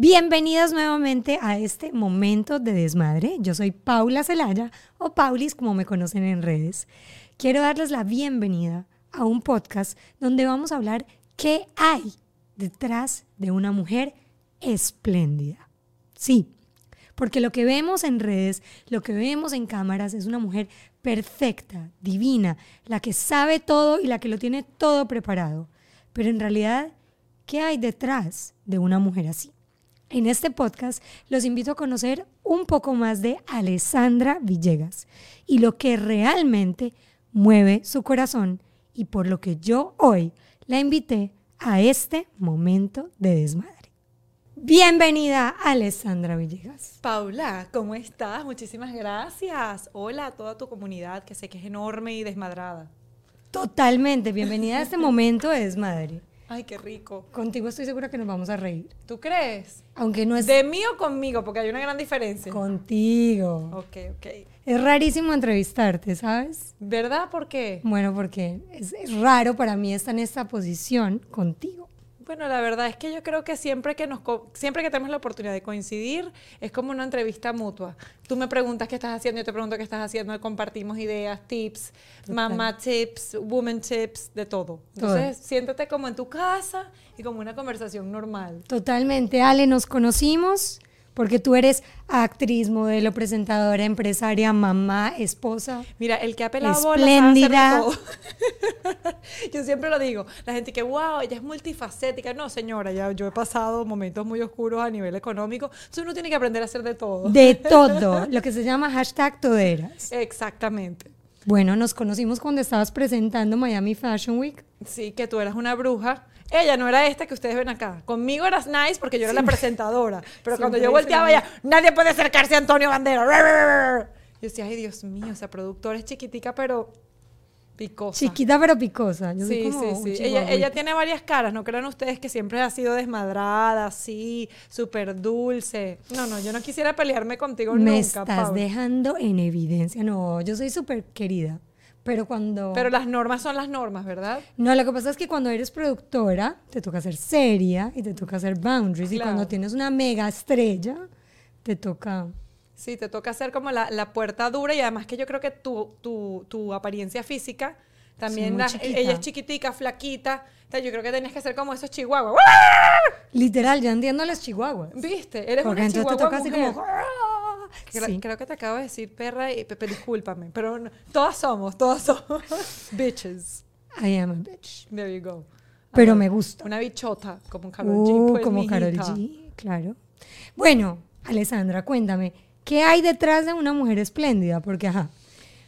Bienvenidos nuevamente a este momento de desmadre. Yo soy Paula Celaya o Paulis como me conocen en redes. Quiero darles la bienvenida a un podcast donde vamos a hablar qué hay detrás de una mujer espléndida. Sí, porque lo que vemos en redes, lo que vemos en cámaras es una mujer perfecta, divina, la que sabe todo y la que lo tiene todo preparado. Pero en realidad, ¿qué hay detrás de una mujer así? En este podcast los invito a conocer un poco más de Alessandra Villegas y lo que realmente mueve su corazón y por lo que yo hoy la invité a este momento de desmadre. Bienvenida Alessandra Villegas. Paula, ¿cómo estás? Muchísimas gracias. Hola a toda tu comunidad que sé que es enorme y desmadrada. Totalmente, bienvenida a este momento de desmadre. Ay, qué rico. Contigo estoy segura que nos vamos a reír. ¿Tú crees? Aunque no es ¿De mí o conmigo? Porque hay una gran diferencia. contigo. Ok, ok. Es rarísimo entrevistarte, ¿sabes? ¿Verdad? ¿Por qué? Bueno, porque es, es raro para mí estar en esta posición contigo. Bueno, la verdad es que yo creo que siempre que nos siempre que tenemos la oportunidad de coincidir es como una entrevista mutua. Tú me preguntas qué estás haciendo, yo te pregunto qué estás haciendo, compartimos ideas, tips, mamá tips, woman tips, de todo. Entonces, siéntate como en tu casa y como una conversación normal. Totalmente, Ale, nos conocimos porque tú eres actriz, modelo, presentadora, empresaria, mamá, esposa. Mira, el que ha pelado Espléndida. todo. yo siempre lo digo. La gente que, wow, ella es multifacética. No, señora, ya yo he pasado momentos muy oscuros a nivel económico. Entonces uno tiene que aprender a hacer de todo. De todo, lo que se llama hashtag toderas. Exactamente. Bueno, nos conocimos cuando estabas presentando Miami Fashion Week. Sí, que tú eras una bruja. Ella no era esta que ustedes ven acá. Conmigo eras nice porque yo era la presentadora. Pero cuando yo volteaba ya, nadie puede acercarse a Antonio Bandera. Yo decía, ay, Dios mío, esa productora es chiquitica, pero picosa. Chiquita pero picosa. Yo Sí, como sí, sí. Ella, tiene varias caras, no crean ustedes que siempre ha sido desmadrada, así, súper dulce. No, no, yo no quisiera pelearme contigo Me nunca, estás Paula. dejando en evidencia. No, yo soy súper querida. Pero cuando... Pero las normas son las normas, ¿verdad? No, lo que pasa es que cuando eres productora, te toca ser seria y te toca hacer boundaries. Y cuando tienes una mega estrella, te toca... Sí, te toca hacer como la, la puerta dura y además que yo creo que tu, tu, tu apariencia física también, la- chiquita. ella es chiquitica, flaquita, yo creo que tenías que ser como esos chihuahuas. Literal, yo entiendo a las chihuahuas. ¿Viste? Eres Porque una entonces te chihuahua toca así como... Creo, Sí. creo que te acabo de decir perra y Pepe, discúlpame, pero no- todas somos, todas somos bitches. I am a bitch. There you go. Pero me gusta. Una bichota, como Karol G. Uh, pues, como Carol. G, claro. Bueno, Alessandra, cuéntame, ¿qué hay detrás de una mujer espléndida? Porque, ajá,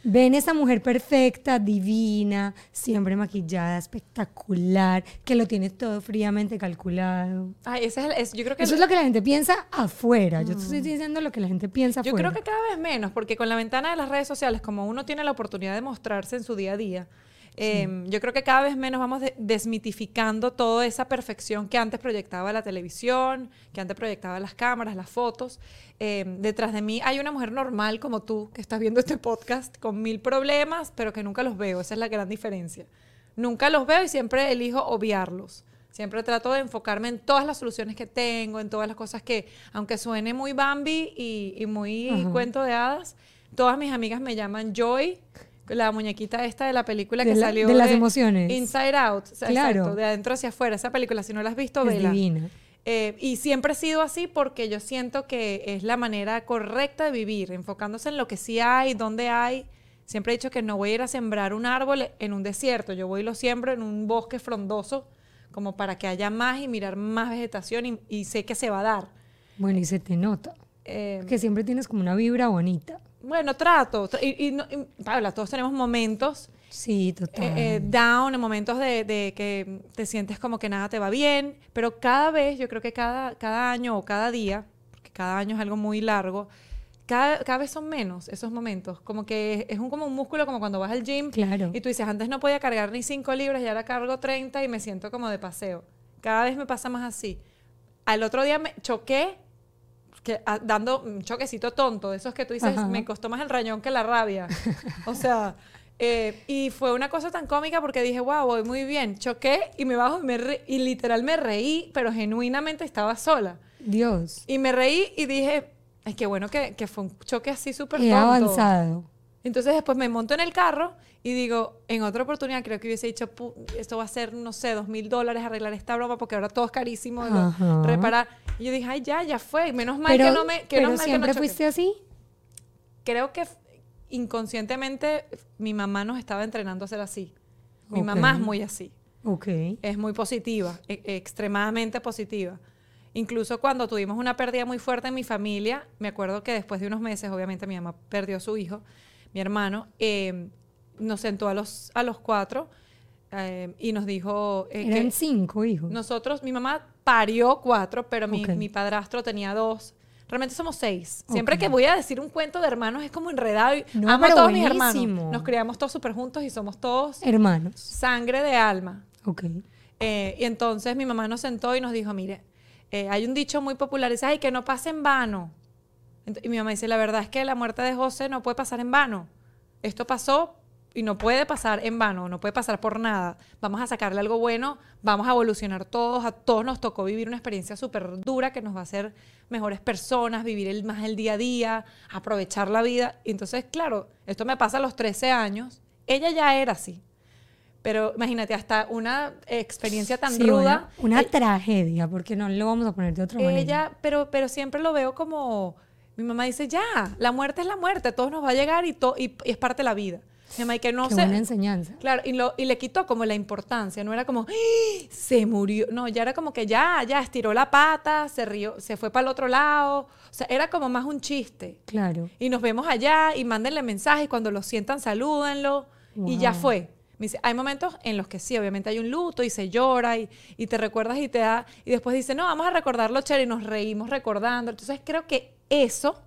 ven esta mujer perfecta, divina, siempre maquillada, espectacular, que lo tiene todo fríamente calculado. Ay, ese es, el- es- yo creo que Eso es lo que la gente piensa afuera. Yo te estoy diciendo lo que la gente piensa Yo afuera. creo que cada vez menos, porque con la ventana de las redes sociales, como uno tiene la oportunidad de mostrarse en su día a día, eh, yo creo que cada vez menos vamos de- desmitificando toda esa perfección que antes proyectaba la televisión, que antes proyectaba las cámaras, las fotos. Eh, detrás de mí hay una mujer normal como tú, que estás viendo este podcast, con mil problemas, pero que nunca los veo. Esa es la gran diferencia. Nunca los veo y siempre elijo obviarlos. Siempre trato de enfocarme en todas las soluciones que tengo, en todas las cosas que, aunque suene muy Bambi y, y muy Ajá. cuento de hadas, todas mis amigas me llaman Joy, la muñequita esta de la película De que la- salió de las emociones. Inside Out, o sea, Claro. exacto, de adentro hacia afuera. Esa película, si no la has visto, es vela. divina. Eh, y siempre he sido así porque yo siento que es la manera correcta de vivir, enfocándose en lo que sí hay, dónde hay. Siempre he dicho que no voy a ir a sembrar un árbol en un desierto, yo voy y lo siembro en un bosque frondoso, como para que haya más y mirar más vegetación y, y sé que se va a dar. Bueno, y se te nota. Eh, Que siempre tienes como una vibra bonita. Bueno, trato. tra- Y, y no- y, Paula, todos tenemos momentos Sí, total. eh, eh, down, en momentos de, de que te sientes como que nada te va bien, pero cada vez, yo creo que cada, cada año o cada día, porque cada año es algo muy largo, cada, cada vez son menos esos momentos. Como que es un, como un músculo, como cuando vas al gym Claro. y tú dices, antes no podía cargar ni 5 libras y ahora cargo 30 y me siento como de paseo. Cada vez me pasa más así. Al otro día me choqué, que, ah, dando un choquecito tonto, de esos que tú dices, Ajá. me costó más el rañón que la rabia. o sea, Eh, y fue una cosa tan cómica porque dije, wow, voy muy bien. Choqué y me bajo y, me re- y literal me reí, pero genuinamente estaba sola. Dios. Y me reí y dije, es que bueno que, que fue un choque así súper tonto. avanzado. Entonces después me monto en el carro y digo, en otra oportunidad creo que hubiese dicho, "Pu- esto va a ser, no sé, dos mil dólares arreglar esta broma porque ahora todo es carísimo lo- reparar. Y yo dije, ay, ya, ya fue. Menos mal Pero, que no me... Que pero menos mal que no siempre choqué". fuiste así. Creo que inconscientemente mi mamá nos estaba entrenando a ser así. Mi Ok. mamá es muy así. Ok. Es muy positiva, e- extremadamente positiva. Incluso cuando tuvimos una pérdida muy fuerte en mi familia, me acuerdo que después de unos meses, obviamente mi mamá perdió a su hijo, mi hermano, eh, nos sentó a los, a los cuatro eh, y nos dijo eh, Eran que cinco hijos. nosotros, mi mamá parió cuatro, pero mi, mi padrastro tenía dos. Realmente somos seis. Siempre que voy a decir un cuento de hermanos es como enredado. Y No, amo a todos mis hermanos. Nos criamos todos súper juntos y somos todos Hermanos. sangre de alma. Ok. Eh, y entonces mi mamá nos sentó y nos dijo, mire, eh, hay un dicho muy popular, dice, ay, que no pase en vano. Y mi mamá dice, la verdad es que la muerte de José no puede pasar en vano. Esto pasó y no puede pasar en vano, no puede pasar por nada. Vamos a sacarle algo bueno, vamos a evolucionar todos, a todos nos tocó vivir una experiencia súper dura que nos va a hacer mejores personas, vivir el, más el día a día, aprovechar la vida. Y entonces, claro, esto me pasa a los 13 años, ella ya era así. Pero imagínate, hasta una experiencia tan Sí, ruda. Una, una eh, tragedia, porque no lo vamos a poner de otra manera. ella, pero, pero siempre lo veo como. Mi mamá dice, ya, la muerte es la muerte, a todos nos va a llegar y, to- y, y es parte de la vida. Mi mamá, y que no Qué se. buena enseñanza. Claro, y, lo, y le quitó como la importancia, no era como, ¡Ah! se murió, no, ya era como que ya, ya, estiró la pata, se rió, se fue para el otro lado, o sea, era como más un chiste. Claro. Y nos vemos allá y mándenle mensajes, cuando lo sientan, salúdenlo. Y ya fue. Me dice, hay momentos en los que sí, obviamente hay un luto y se llora y, y te recuerdas y te da. Y después dice, no, vamos a recordarlo, chévere, y nos reímos recordando. Entonces creo que eso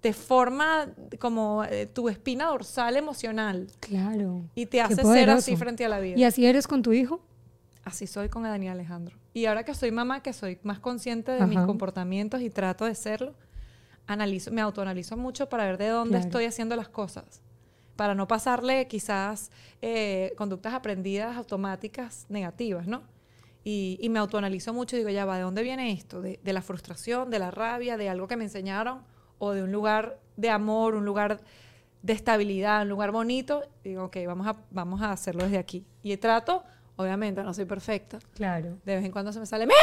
te forma como eh, tu espina dorsal emocional Claro. y te hace ser así frente a la vida. ¿Y así eres con tu hijo? Así soy con Daniel Alejandro. Y ahora que soy mamá, que soy más consciente de mis comportamientos y trato de serlo, analizo, me autoanalizo mucho para ver de dónde Claro. estoy haciendo las cosas. Para no pasarle quizás eh, conductas aprendidas automáticas negativas, ¿no? Y, y me autoanalizo mucho y digo, ya va, ¿de dónde viene esto? ¿De, de la frustración, de la rabia, de algo que me enseñaron? ¿O de un lugar de amor, un lugar de estabilidad, un lugar bonito? Digo, ok, vamos a, vamos a hacerlo desde aquí. Y trato, obviamente, no soy perfecta. Claro. De vez en cuando se me sale, ¡mira!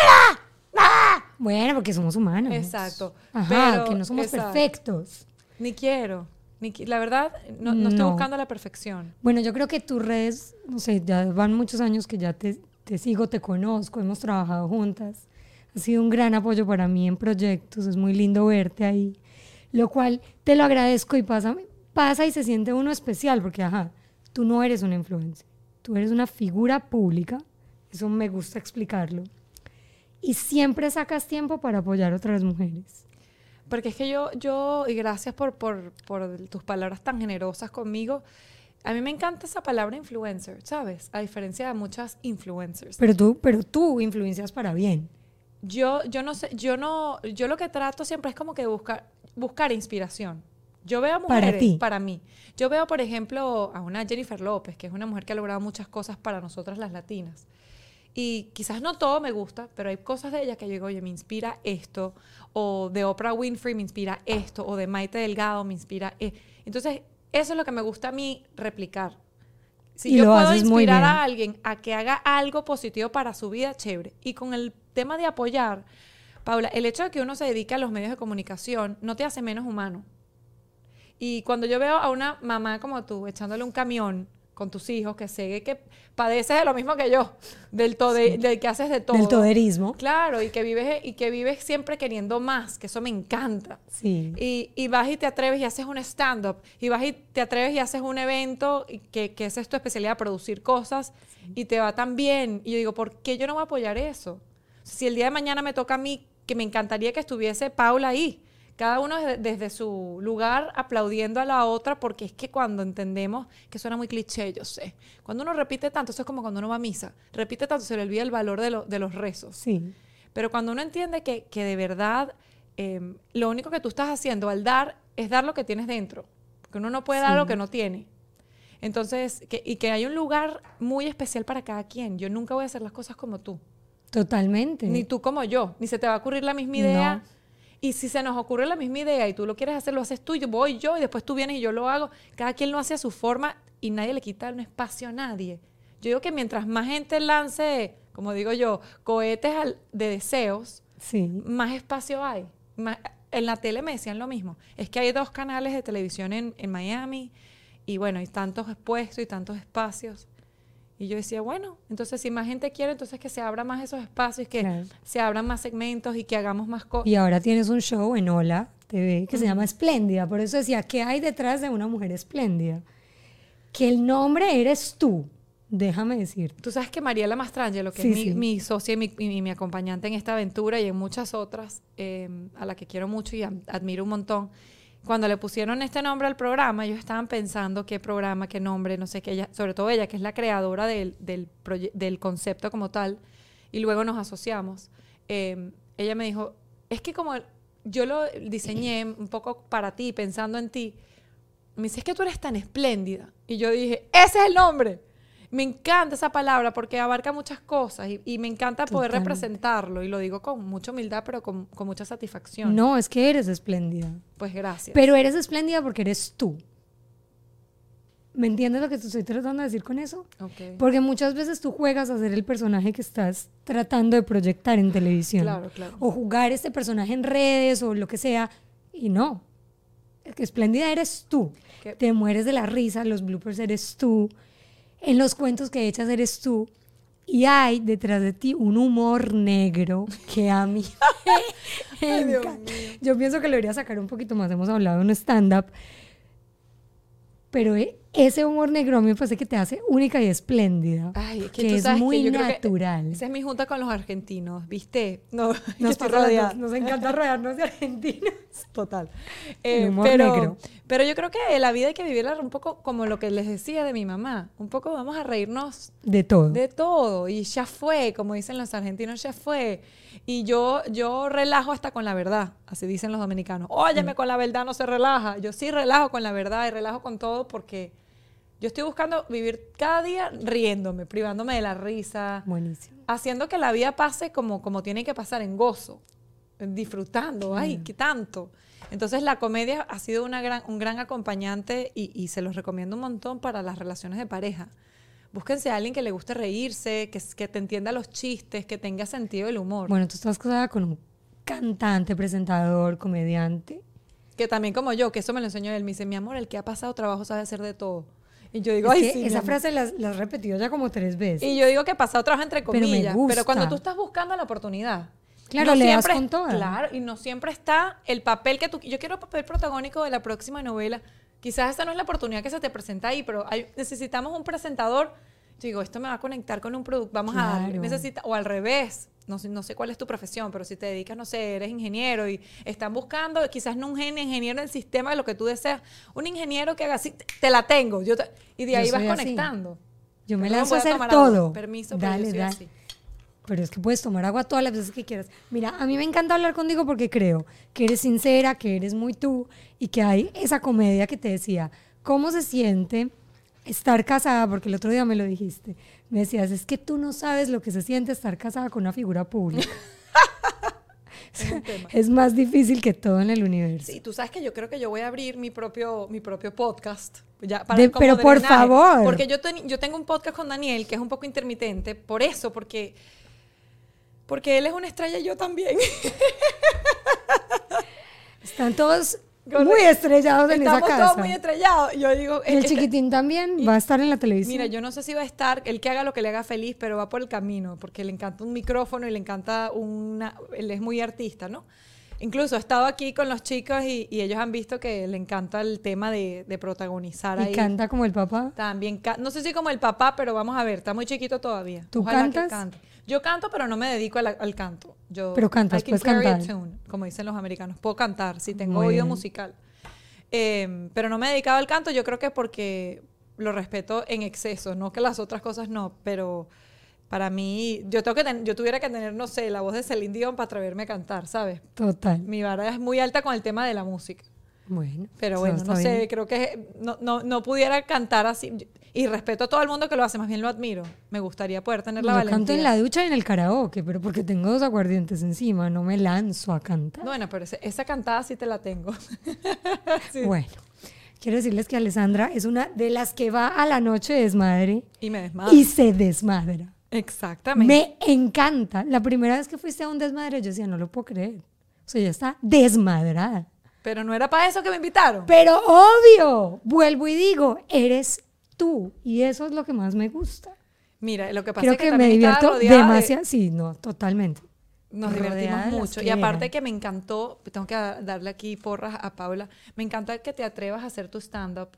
Bueno, porque somos humanos. Exacto. Ajá, Pero- que no somos exacto. perfectos. Ni quiero. Ni qui- la verdad, no, no estoy No. buscando la perfección. Bueno, yo creo que tus redes, no sé, ya van muchos años que ya te, te sigo, te conozco, hemos trabajado juntas. Ha sido un gran apoyo para mí en proyectos, es muy lindo verte ahí. Lo cual te lo agradezco y pasa, pasa y se siente uno especial, porque ajá, tú no eres una influencer, tú eres una figura pública, eso me gusta explicarlo. Y siempre sacas tiempo para apoyar a otras mujeres. Porque es que yo, yo y gracias por, por, por tus palabras tan generosas conmigo. A mí me encanta esa palabra influencer, ¿sabes? A diferencia de muchas influencers. Pero tú, pero tú influencias para bien. Yo, yo no sé, yo no, yo lo que trato siempre es como que buscar, buscar inspiración. Yo veo a Para mujeres, ti. para mí. Yo veo, por ejemplo, a una Jennifer López, que es una mujer que ha logrado muchas cosas para nosotras las latinas. Y quizás no todo me gusta, pero hay cosas de ella que yo digo, oye, me inspira esto, o de Oprah Winfrey me inspira esto, o de Maite Delgado me inspira e-". Entonces, eso es lo que me gusta a mí replicar. Si Y yo lo puedo inspirar a alguien a que haga algo positivo para su vida, chévere. Y con el tema de apoyar, Paula, el hecho de que uno se dedique a los medios de comunicación no te hace menos humano. Y cuando yo veo a una mamá como tú echándole un camión con tus hijos, que sé que padeces de lo mismo que yo, del, tode- del que haces de todo. Del toderismo. Claro, y que vives y que vives siempre queriendo más, que eso me encanta. Sí. Y, y vas y te atreves y haces un stand-up, y vas y te atreves y haces un evento, y que, que esa es tu especialidad, producir cosas, y te va tan bien. Y yo digo, ¿por qué yo no voy a apoyar eso? Si el día de mañana me toca a mí, que me encantaría que estuviese Paula ahí, cada uno desde, su lugar aplaudiendo a la otra, porque es que cuando entendemos, que suena muy cliché, yo sé, cuando uno repite tanto, eso es como cuando uno va a misa, repite tanto, se le olvida el valor de, lo- de los rezos. Sí. Pero cuando uno entiende que, que de verdad eh, lo único que tú estás haciendo al dar es dar lo que tienes dentro, porque uno no puede dar lo que no tiene. Entonces, que, y que hay un lugar muy especial para cada quien. Yo nunca voy a hacer las cosas como tú. Totalmente. Ni tú como yo. Ni se te va a ocurrir la misma idea. Y si se nos ocurre la misma idea y tú lo quieres hacer, lo haces tú, yo voy yo y después tú vienes y yo lo hago. Cada quien lo hace a su forma y nadie le quita un espacio a nadie. Yo digo que mientras más gente lance, como digo yo, cohetes de deseos, Sí. más espacio hay. Más- en la tele me decían lo mismo. Es que hay dos canales de televisión en, en Miami y bueno, hay tantos expuestos y tantos espacios. Y yo decía, bueno, entonces si más gente quiere, entonces que se abran más esos espacios, que Claro. se abran más segmentos y que hagamos más cosas. Y ahora tienes un show en Hola TV que se llama Espléndida. Por eso decía, ¿qué hay detrás de una mujer espléndida? Que el nombre eres tú, déjame decir. Tú sabes que Mariela Mastrangelo, que Sí, es mi, sí. mi socia y mi, mi acompañante en esta aventura y en muchas otras, eh, a la que quiero mucho y admiro un montón, cuando le pusieron este nombre al programa, ellos estaban pensando qué programa, qué nombre, no sé qué, ella, sobre todo ella, que es la creadora del, del, concepto como tal, y luego nos asociamos. eh, ella me dijo, es que como yo lo diseñé un poco para ti, pensando en ti, me dice, es que tú eres tan espléndida. Y yo dije, ese es el nombre. Me encanta esa palabra porque abarca muchas cosas y, y me encanta poder Totalmente. representarlo. Y lo digo con mucha humildad, pero con, con mucha satisfacción. No, es que eres espléndida. Pues gracias. Pero eres espléndida porque eres tú. ¿Me entiendes lo que te estoy tratando de decir con eso? Ok. Porque muchas veces tú juegas a ser el personaje que estás tratando de proyectar en televisión. Claro, claro. O jugar este personaje en redes o lo que sea. Y no. Espléndida eres tú. Que- Te mueres de la risa, los bloopers eres tú. En los cuentos que echas eres tú. Y hay detrás de ti un humor negro que a mí me Ay, Dios mío. Yo pienso que lo debería sacar un poquito más. Hemos hablado en un stand-up. Pero eh, ese humor negro me parece que te hace única y espléndida. Ay, es que, que tú es sabes que muy yo creo que natural. Esa es mi junta con los argentinos, ¿viste? No, Nos, dos, nos encanta rodearnos de argentinos. Total. El Eh, humor pero, negro. pero yo creo que la vida hay que vivirla un poco como lo que les decía de mi mamá. Un poco vamos a reírnos De todo. de todo. Y ya fue, como dicen los argentinos, ya fue. Y yo, yo relajo hasta con la verdad, así dicen los dominicanos. Óyeme, con la verdad no se relaja. Yo sí relajo con la verdad y relajo con todo porque yo estoy buscando vivir cada día riéndome, privándome de la risa, Buenísimo. haciendo que la vida pase como, como tiene que pasar, en gozo, disfrutando. Ay, qué tanto. Entonces la comedia ha sido una gran, un gran acompañante y, y se los recomiendo un montón para las relaciones de pareja. Búsquense a alguien que le guste reírse, que, que te entienda los chistes, que tenga sentido del humor. Bueno, tú estás casada con un cantante, presentador, comediante. Que también como yo, que eso me lo enseñó él. Me dice, mi amor, el que ha pasado trabajo sabe hacer de todo. Y yo digo, Es ay, sí, esa amor". frase la, la has repetido ya como tres veces. Y yo digo que pasado trabajo entre Pero me comillas. Pero, cuando tú estás buscando la oportunidad. Claro, le das siempre- con toda. Claro, y no siempre está el papel que tú... Yo quiero el papel protagónico de la próxima novela. Quizás esa no es la oportunidad que se te presenta ahí, pero hay- necesitamos un presentador. Yo digo, esto me va a conectar con un producto, vamos a. Necesita, o al revés, no sé, no sé cuál es tu profesión, pero si te dedicas, no sé, eres ingeniero y están buscando, quizás no un gen- ingeniero del sistema de lo que tú deseas, un ingeniero que haga así, te, la tengo. Yo te- y de Yo ahí vas así. conectando. Yo me lanzo a voy a hacer todo. Permiso, pero yo dale, soy dale. así. Pero es que puedes tomar agua todas las veces que quieras. Mira, a mí me encanta hablar contigo porque creo que eres sincera, que eres muy tú y que hay esa comedia que te decía, ¿cómo se siente estar casada? Porque el otro día me lo dijiste. Me decías, es que tú no sabes lo que se siente estar casada con una figura pública. Es más difícil que todo en el universo. Sí, tú sabes que yo creo que yo voy a abrir mi propio, mi propio podcast. Ya, De- como pero por favor. Porque yo, ten- yo tengo un podcast con Daniel que es un poco intermitente, por eso, porque, porque él es una estrella y yo también. Están todos muy estrellados en esa Estamos casa. todos muy estrellados. Yo digo, Y el este- chiquitín también va a estar en la televisión. Mira, yo no sé si va a estar, el que haga lo que le haga feliz, pero va por el camino, porque le encanta un micrófono y le encanta una, él es muy artista, ¿no? Incluso he estado aquí con los chicos y, y ellos han visto que le encanta el tema de, de protagonizar y ahí. canta como el papá. También, no sé si como el papá, pero vamos a ver, está muy chiquito todavía. ¿Tú Ojalá que cantas? cante. Yo canto, pero no me dedico al, al canto. Yo, Pero cantas, I can puedes carry a cantar. tune, como dicen los americanos. Puedo cantar, si tengo Muy oído bien. musical. Eh, pero no me he dedicado al canto, yo creo que porque lo respeto en exceso, no que las otras cosas no, pero para mí, yo, tengo que ten- yo tuviera que tener, no sé, la voz de Celine Dion para atreverme a cantar, ¿sabes? Total. Mi vara es muy alta con el tema de la música. Bueno. Pero bueno, no sé, bien. creo que no, no, no pudiera cantar así. Y respeto a todo el mundo que lo hace, más bien lo admiro. Me gustaría poder tener la Yo valentía. canto en la ducha y en el karaoke, pero porque tengo dos aguardientes encima, no me lanzo a cantar. Bueno, pero esa cantada sí te la tengo. Sí. Bueno, quiero decirles que Alessandra es una de las que va a la noche de desmadre Y me desmadro. y se desmadra. Exactamente. Me encanta. La primera vez que fuiste a un desmadre, yo decía, no lo puedo creer. O sea, ya está desmadrada. Pero no era para eso que me invitaron. Pero obvio, vuelvo y digo, eres tú. Y eso es lo que más me gusta. Mira, lo que pasa Creo es que, que, me divierto de- demasiado. Sí, no, totalmente. Nos divertimos mucho. Y aparte eran. que me encantó, tengo que darle aquí porras a Paula, me encanta que te atrevas a hacer tu stand-up.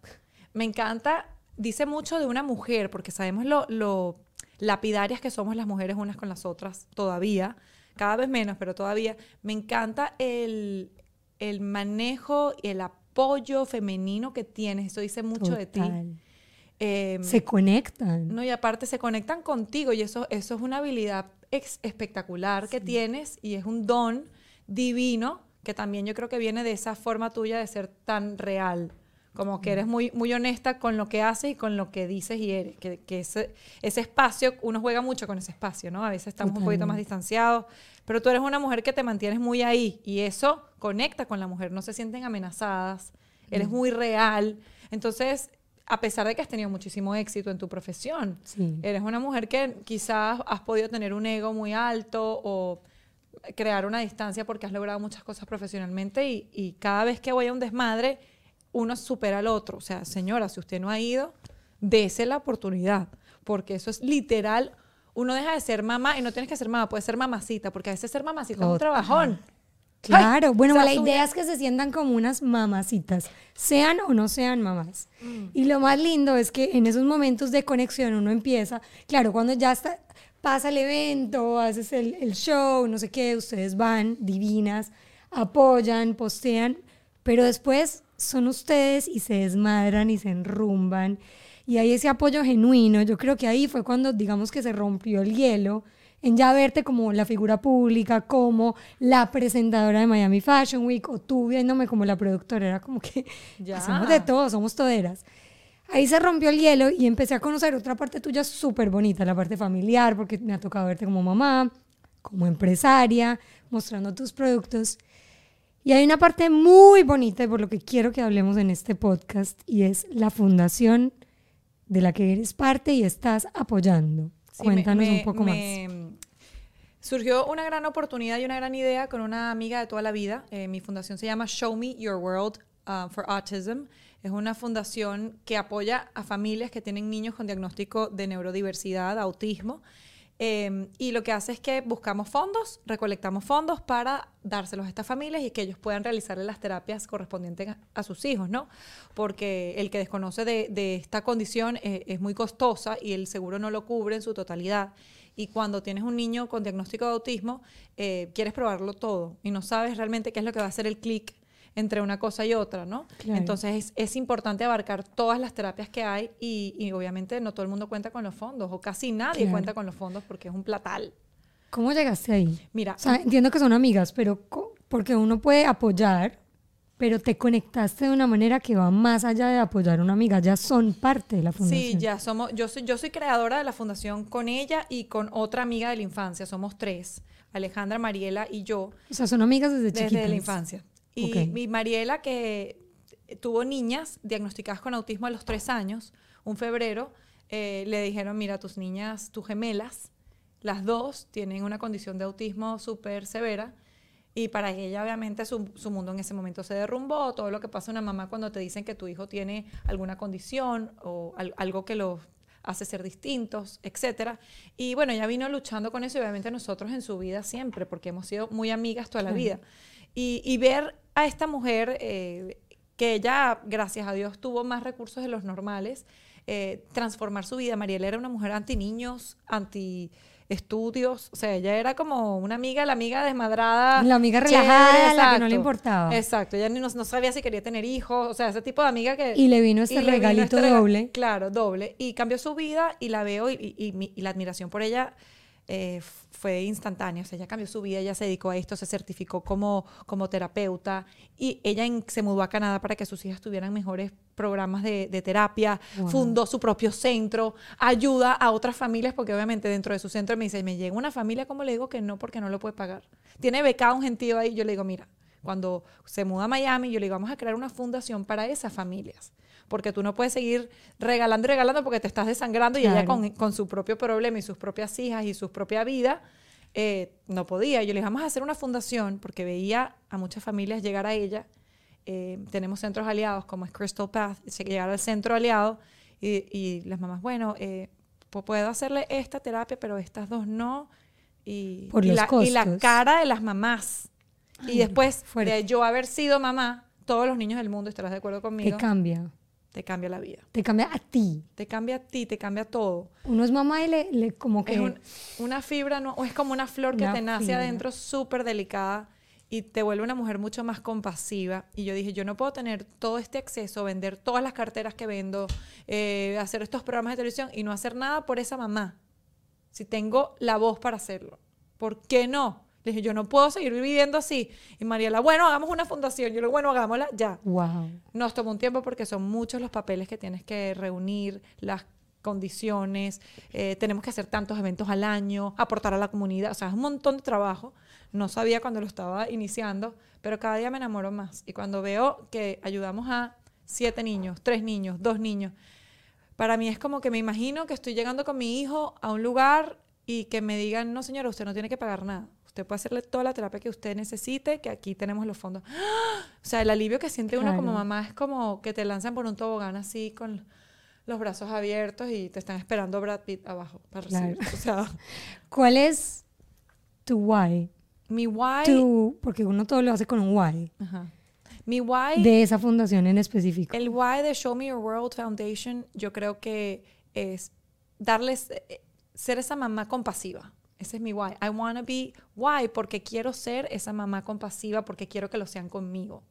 Me encanta, dice mucho de una mujer, porque sabemos lo, lo lapidarias que somos las mujeres unas con las otras todavía, cada vez menos, pero todavía. Me encanta el, el manejo y el apoyo femenino que tienes. Eso dice mucho de ti. Em, Se conectan. no, y aparte se conectan contigo y eso, eso es una habilidad ex- espectacular que tienes y es un don divino que también yo creo que viene de esa forma tuya de ser tan real. Como que eres muy, muy honesta con lo que haces y con lo que dices y eres. Que, que ese, ese espacio, uno juega mucho con ese espacio, ¿no? A veces estamos un poquito más distanciados, pero tú eres una mujer que te mantienes muy ahí y eso conecta con la mujer, no se sienten amenazadas, eres Mm. muy real. Entonces, a pesar de que has tenido muchísimo éxito en tu profesión, Sí. eres una mujer que quizás has podido tener un ego muy alto o crear una distancia porque has logrado muchas cosas profesionalmente y, y cada vez que voy a un desmadre, uno supera al otro. O sea, señora, si usted no ha ido, dese la oportunidad, porque eso es literal. Uno deja de ser mamá y no tienes que ser mamá, puedes ser mamacita, porque a veces ser mamacita es un trabajón. Claro, Ay, bueno, o sea, la idea es que se sientan como unas mamacitas, sean o no sean mamás. Y lo más lindo es que en esos momentos de conexión uno empieza, claro, cuando ya está, pasa el evento, haces el, el show, no sé qué, ustedes van divinas, apoyan, postean, pero después son ustedes y se desmadran y se enrumban. Y hay ese apoyo genuino. Yo creo que ahí fue cuando, digamos que se rompió el hielo en ya verte como la figura pública, como la presentadora de Miami Fashion Week, o tú viéndome como la productora. Era como que Ya. hacemos de todo, somos toderas. Ahí se rompió el hielo y empecé a conocer otra parte tuya súper bonita, la parte familiar, porque me ha tocado verte como mamá, como empresaria, mostrando tus productos. Y hay una parte muy bonita y por lo que quiero que hablemos en este podcast y es la fundación de la que eres parte y estás apoyando. Sí, Cuéntanos me- un poco me- Surgió una gran oportunidad y una gran idea con una amiga de toda la vida. Eh, mi fundación se llama Show Me Your World uh, for Autism. Es una fundación que apoya a familias que tienen niños con diagnóstico de neurodiversidad, autismo. Eh, y lo que hace es que buscamos fondos, recolectamos fondos para dárselos a estas familias y que ellos puedan realizarle las terapias correspondientes a, sus hijos, ¿no? Porque el que desconoce de, de esta condición eh, es muy costosa y el seguro no lo cubre en su totalidad. Y cuando tienes un niño con diagnóstico de autismo, eh, quieres probarlo todo y no sabes realmente qué es lo que va a hacer el clic entre una cosa y otra, ¿no? Claro. Entonces es, es importante abarcar todas las terapias que hay y, y obviamente no todo el mundo cuenta con los fondos o casi nadie Claro. cuenta con los fondos porque es un platal. ¿Cómo llegaste ahí? Mira, O sea, entiendo que son amigas, pero porque uno puede apoyar, pero te conectaste de una manera que va más allá de apoyar a una amiga, ya son parte de la fundación. Sí, ya somos, yo soy, yo soy creadora de la fundación con ella y con otra amiga de la infancia, somos tres, Alejandra, Mariela y yo, O sea, son amigas desde, desde chiquitas. la infancia. Y Ok. mi Mariela, que tuvo niñas diagnosticadas con autismo a los tres años, un febrero, eh, le dijeron, mira, tus niñas, tus gemelas, las dos tienen una condición de autismo súper severa. Y para ella, obviamente, su, su mundo en ese momento se derrumbó. Todo lo que pasa a una mamá cuando te dicen que tu hijo tiene alguna condición o al- algo que los hace ser distintos, etcétera. Y bueno, ella vino luchando con eso y obviamente nosotros en su vida siempre, porque hemos sido muy amigas toda la vida. Y, y ver a esta mujer eh, que ella, gracias a Dios, tuvo más recursos de los normales, eh, transformar su vida. Mariela era una mujer anti niños, anti estudios, o sea, ella era como una amiga, la amiga desmadrada. La amiga chévere, relajada, la que no le importaba. Exacto, ella ni no, no sabía si quería tener hijos, o sea, ese tipo de amiga que... Y le vino este regalito rega- doble. Claro, doble. Y cambió su vida y la veo y, y- y mi- y la admiración por ella eh, fue instantánea. O sea, ella cambió su vida, ella se dedicó a esto, se certificó como, como terapeuta y ella se mudó a Canadá para que sus hijas tuvieran mejores programas de, terapia, fundó su propio centro, ayuda a otras familias, porque obviamente dentro de su centro me dice, me llega una familia, ¿cómo le digo que no? Porque no lo puede pagar. Tiene becado un gentío ahí, yo le digo, mira, cuando se muda a Miami, yo le digo, vamos a crear una fundación para esas familias porque tú no puedes seguir regalando y regalando porque te estás desangrando y ella con, su propio problema y sus propias hijas y su propia vida eh, no podía. Yo le dije, vamos a hacer una fundación porque veía a muchas familias llegar a ella. Eh, tenemos centros aliados como es Crystal Path, llegar al centro aliado y, las mamás, bueno, eh, puedo hacerle esta terapia, pero estas dos no. Y, la, y la, cara de las mamás. y después de yo haber sido mamá, todos los niños del mundo, estarás de acuerdo conmigo. ¿Qué cambia? Te cambia la vida. Te cambia a ti. Te cambia a ti, te cambia todo. Uno es mamá y le, como que... Es una fibra, no, o es como una flor que te nace adentro súper delicada y te vuelve una mujer mucho más compasiva. Y yo dije, yo no puedo tener todo este acceso, vender todas las carteras que vendo, eh, hacer estos programas de televisión y no hacer nada por esa mamá. Si tengo la voz para hacerlo. ¿Por qué no? Le dije, yo no puedo seguir viviendo así. Y Mariela, bueno, hagamos una fundación. Yo le digo, bueno, hagámosla ya. Wow. Nos tomó un tiempo porque son muchos los papeles que tienes que reunir, las condiciones, eh, tenemos que hacer tantos eventos al año, aportar a la comunidad, o sea, es un montón de trabajo. No sabía cuando lo estaba iniciando, pero cada día me enamoro más. Y cuando veo que ayudamos a siete niños, tres niños, dos niños, para mí es como que me imagino que estoy llegando con mi hijo a un lugar y que me digan, no señora, usted no tiene que pagar nada. Usted puede hacerle toda la terapia que usted necesite, que aquí tenemos los fondos. O sea, el alivio que siente uno como mamá es como que te lanzan por un tobogán así con los brazos abiertos y te están esperando Brad Pitt abajo para recibir. O sea, ¿Cuál es tu why? Mi why. Tu, porque uno todo lo hace con un why. Ajá. Mi why. De esa fundación en específico. El why de Show Me Your World Foundation, yo creo que es darles, eh, ser esa mamá compasiva. Ese es mi why. I want to be why porque quiero ser esa mamá compasiva, porque quiero que lo sean conmigo.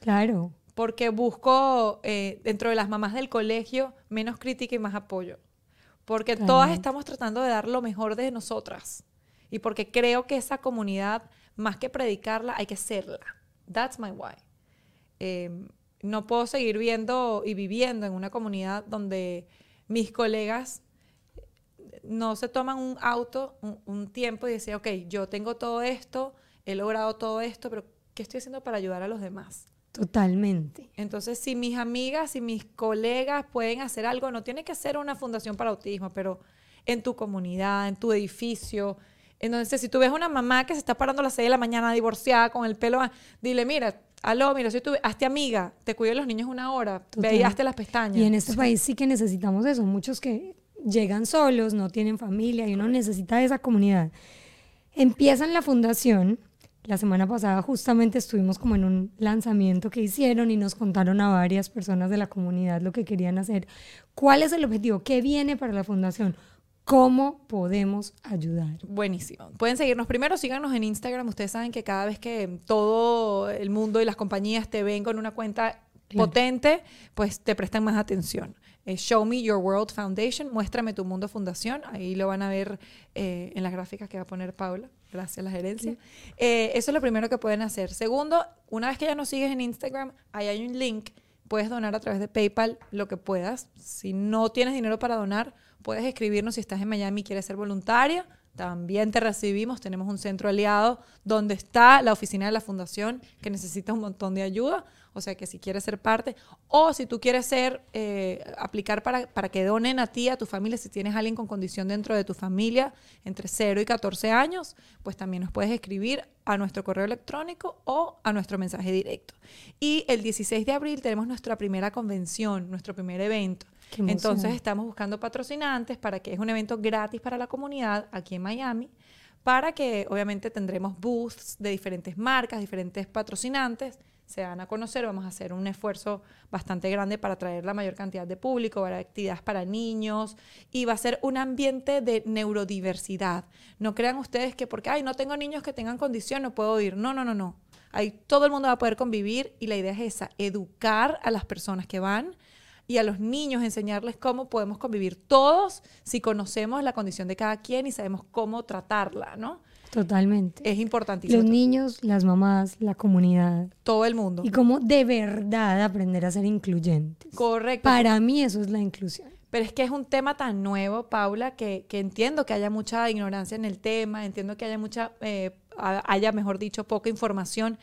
Claro. Porque busco eh, dentro de las mamás del colegio menos crítica y más apoyo. Porque todas estamos tratando de dar lo mejor de nosotras. Y porque creo que esa comunidad, más que predicarla, hay que serla. That's my why. Em, no puedo seguir viendo y viviendo en una comunidad donde mis colegas no se toman un auto, un, tiempo y decir, ok, yo tengo todo esto, he logrado todo esto, pero ¿qué estoy haciendo para ayudar a los demás? Totalmente. Entonces, si mis amigas y mis colegas pueden hacer algo, no tiene que ser una fundación para autismo, pero en tu comunidad, en tu edificio. Entonces, si tú ves una mamá que se está parando a las 6 de la mañana divorciada con el pelo, dile, mira, aló, mira, si tú, hazte amiga, te cuido de los niños una hora, ve y hazte las pestañas. Y en este país sí que necesitamos eso. Muchos que llegan solos, no tienen familia y uno necesita esa comunidad. Empiezan la fundación. La semana pasada justamente estuvimos como en un lanzamiento que hicieron y nos contaron a varias personas de la comunidad lo que querían hacer. ¿Cuál es el objetivo? ¿Qué viene para la fundación? ¿Cómo podemos ayudar? Buenísimo. Pueden seguirnos primero, síganos en Instagram. Ustedes saben que cada vez que todo el mundo y las compañías te ven con una cuenta potente, pues te prestan más atención. Eh, Show Me Your World Foundation, muéstrame tu mundo fundación, ahí lo van a ver eh, en las gráficas que va a poner Paula, gracias a la gerencia. Eh, eso es lo primero que pueden hacer. Segundo, una vez que ya nos sigues en Instagram, ahí hay un link, puedes donar a través de PayPal lo que puedas. Si no tienes dinero para donar, puedes escribirnos si estás en Miami y quieres ser voluntaria. También te recibimos, tenemos un centro aliado donde está la oficina de la fundación que necesita un montón de ayuda o sea que si quieres ser parte, o si tú quieres ser, eh, aplicar para, para que donen a ti, a tu familia, si tienes alguien con condición dentro de tu familia, entre 0 y 14 años, pues también nos puedes escribir a nuestro correo electrónico o a nuestro mensaje directo. Y el 16 de abril tenemos nuestra primera convención, nuestro primer evento. Entonces estamos buscando patrocinantes para que es un evento gratis para la comunidad aquí en Miami para que obviamente tendremos booths de diferentes marcas, diferentes patrocinantes se van a conocer, vamos a hacer un esfuerzo bastante grande para traer la mayor cantidad de público, para actividades para niños y va a ser un ambiente de neurodiversidad. No crean ustedes que porque, ay, no tengo niños que tengan condición, no puedo ir. No, no, no, no. Ahí todo el mundo va a poder convivir y la idea es esa, educar a las personas que van, y a los niños enseñarles cómo podemos convivir todos si conocemos la condición de cada quien y sabemos cómo tratarla, ¿no? Totalmente. Es importantísimo. Los niños, las mamás, la comunidad. Todo el mundo. Y cómo de verdad aprender a ser incluyentes. Correcto. Para mí eso es la inclusión. Pero es que es un tema tan nuevo, Paula, que, que entiendo que haya mucha ignorancia en el tema, entiendo que haya mucha, eh, haya, mejor dicho, poca información.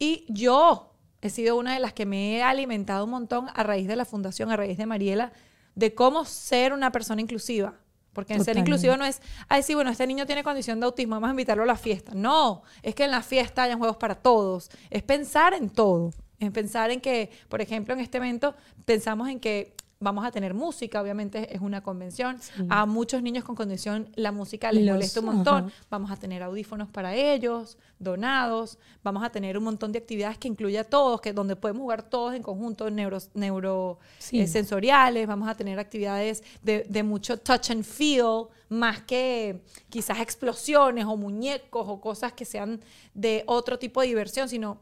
Y yo he sido una de las que me he alimentado un montón a raíz de la fundación, a raíz de Mariela, de cómo ser una persona inclusiva. Porque ser inclusivo no es, ay, sí, bueno, este niño tiene condición de autismo, vamos a invitarlo a la fiesta. No, es que en la fiesta hayan juegos para todos. Es pensar en todo. Es pensar en que, por ejemplo, en este evento pensamos en que vamos a tener música, obviamente es una convención. A muchos niños con condición la música les molesta un montón. Vamos a tener audífonos para ellos, donados. Vamos a tener un montón de actividades que incluye a todos, que donde podemos jugar todos en conjunto, neuro, neuro eh, sensoriales. Vamos a tener actividades de, de mucho touch and feel, más que quizás explosiones o muñecos o cosas que sean de otro tipo de diversión, sino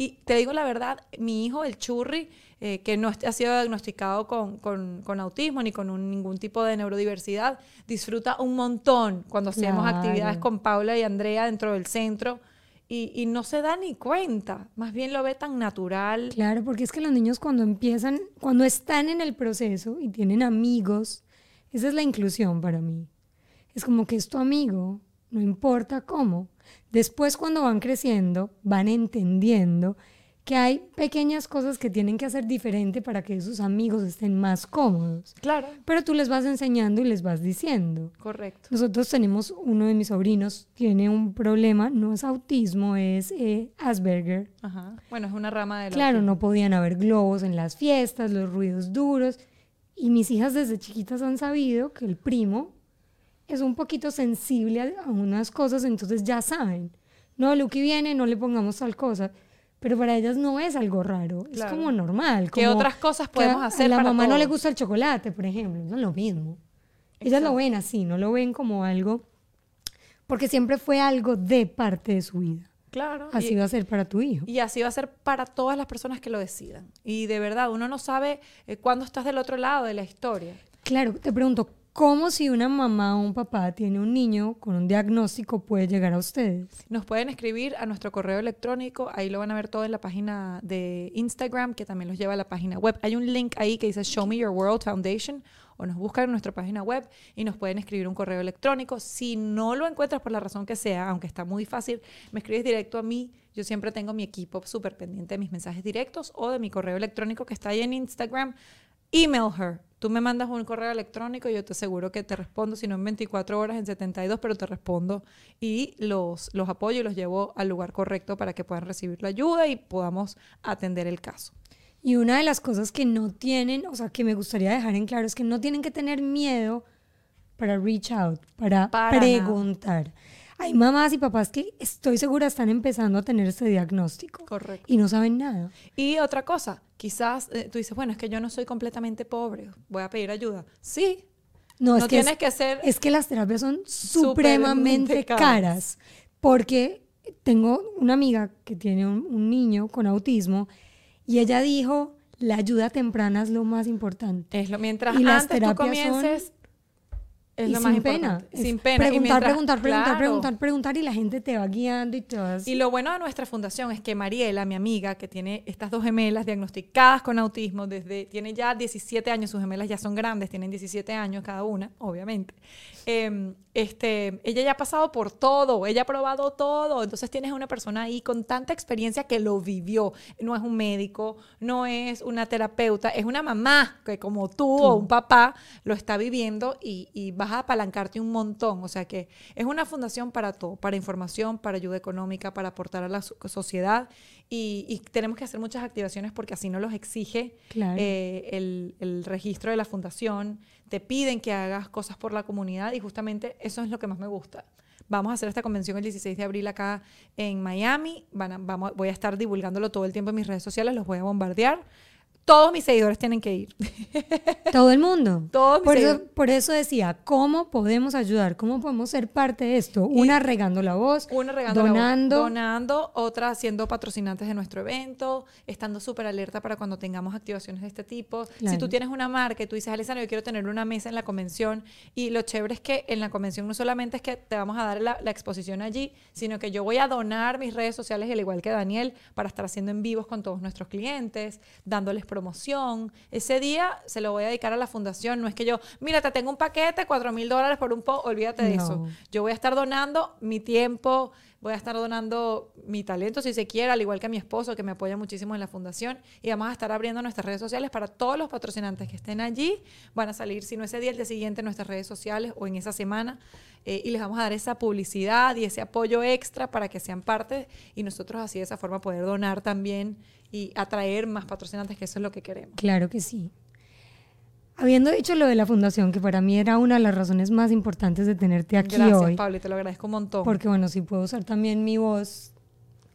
y te digo la verdad, mi hijo, el churri, eh, que no ha sido diagnosticado con, con, autismo ni con ningún tipo de neurodiversidad, disfruta un montón cuando hacemos actividades con Paula y Andrea dentro del centro. Y, y, no se da ni cuenta, más bien lo ve tan natural. Claro, porque es que los niños cuando empiezan, cuando están en el proceso y tienen amigos, esa es la inclusión para mí. Es como que es tu amigo, no importa cómo. Después cuando van creciendo, van entendiendo que hay pequeñas cosas que tienen que hacer diferente para que sus amigos estén más cómodos. Claro. Pero tú les vas enseñando y les vas diciendo. Correcto. Nosotros tenemos, uno de mis sobrinos tiene un problema, no es autismo, es eh, Asperger. Ajá. Bueno, es una rama de... Claro, no podían haber globos en las fiestas, los ruidos duros. Y mis hijas desde chiquitas han sabido que el primo es un poquito sensible a, unas cosas, entonces ya saben. No, Lucky viene, no le pongamos tal cosa. Pero para ellas no es algo raro, es como normal. ¿Qué otras cosas podemos hacer? A la mamá no le gusta el chocolate, por ejemplo, no es lo mismo. Ellas lo ven así, no lo ven como algo, porque siempre fue algo de parte de su vida. Claro. Así va a ser para tu hijo. Y así va a ser para todas las personas que lo decidan. Y de verdad, uno no sabe eh, cuándo estás del otro lado de la historia. Claro, te pregunto, ¿Cómo si una mamá o un papá tiene un niño con un diagnóstico puede llegar a ustedes? Nos pueden escribir a nuestro correo electrónico, ahí lo van a ver todo en la página de Instagram, que también los lleva a la página web. Hay un link ahí que dice Show Me Your World Foundation, o nos buscan en nuestra página web y nos pueden escribir un correo electrónico. Si no lo encuentras por la razón que sea, aunque está muy fácil, me escribes directo a mí. Yo siempre tengo mi equipo súper pendiente de mis mensajes directos o de mi correo electrónico que está ahí en Instagram. Email her Tú me mandas un correo electrónico y yo te aseguro que te respondo, si no en 24 horas, en 72, pero te respondo y los, los apoyo y los llevo al lugar correcto para que puedan recibir la ayuda y podamos atender el caso. Y una de las cosas que no tienen, o sea, que me gustaría dejar en claro es que no tienen que tener miedo para reach out, para, preguntar. Hay mamás y papás que estoy segura están empezando a tener este diagnóstico. Correcto. Y no saben nada. Y otra cosa, quizás eh, tú dices, bueno, es que yo no soy completamente pobre, voy a pedir ayuda. Sí. No, es que tienes que ser. Es que las terapias son supremamente caras. Porque tengo una amiga que tiene un, niño con autismo y ella dijo, la ayuda temprana es lo más importante. Es lo mientras y antes tú comiences es lo más sin pena. Sin pena. Preguntar, preguntar, preguntar, preguntar, preguntar y la gente te va guiando y te vas... Y lo bueno de nuestra fundación es que Mariela, mi amiga, que tiene estas dos gemelas diagnosticadas con autismo desde... Tiene ya 17 años, sus gemelas ya son grandes, tienen 17 años cada una, obviamente. Em, este, ella ya ha pasado por todo, ella ha probado todo, entonces tienes una persona ahí con tanta experiencia que lo vivió. No es un médico, no es una terapeuta, es una mamá que como tú, o un papá lo está viviendo y, y vas a apalancarte un montón. O sea que es una fundación para todo, para información, para ayuda económica, para aportar a la sociedad y, tenemos que hacer muchas activaciones porque así no los exige eh, el, el, registro de la fundación, te piden que hagas cosas por la comunidad y justamente eso es lo que más me gusta. Vamos a hacer esta convención el 16 de abril acá en Miami, Van vamos, voy a estar divulgándolo todo el tiempo en mis redes sociales, los voy a bombardear todos mis seguidores tienen que ir. Todo el mundo. Todos mis por eso, seguidores. por eso decía, ¿cómo podemos ayudar? ¿Cómo podemos ser parte de esto? Una regando la voz, Una regando la voz, donando. donando, otra siendo patrocinantes de nuestro evento, estando súper alerta para cuando tengamos activaciones de este tipo. Si tú tienes una marca y tú dices, Alessandro, yo quiero tener una mesa en la convención y lo chévere es que en la convención no solamente es que te vamos a dar la, la exposición allí, sino que yo voy a donar mis redes sociales, al igual que Daniel, para estar haciendo en vivos con todos nuestros clientes, dándoles promoción. Ese día se lo voy a dedicar a la fundación. No es que yo, mira, te tengo un paquete, cuatro mil dólares por un po, olvídate de No. eso. Yo voy a estar donando mi tiempo, voy a estar donando mi talento, si se quiere, al igual que a mi esposo, que me apoya muchísimo en la fundación. Y vamos a estar abriendo nuestras redes sociales para todos los patrocinantes que estén allí. Van a salir, si no ese día, el día siguiente en nuestras redes sociales o en esa semana. eh, y les vamos a dar esa publicidad y ese apoyo extra para que sean parte y nosotros así de esa forma poder donar también y atraer más patrocinantes, que eso es lo que queremos. Claro que sí. Habiendo dicho lo de la fundación, que para mí era una de las razones más importantes de tenerte aquí Gracias, hoy, Pablo, y te lo agradezco un montón. porque bueno, si puedo usar también mi voz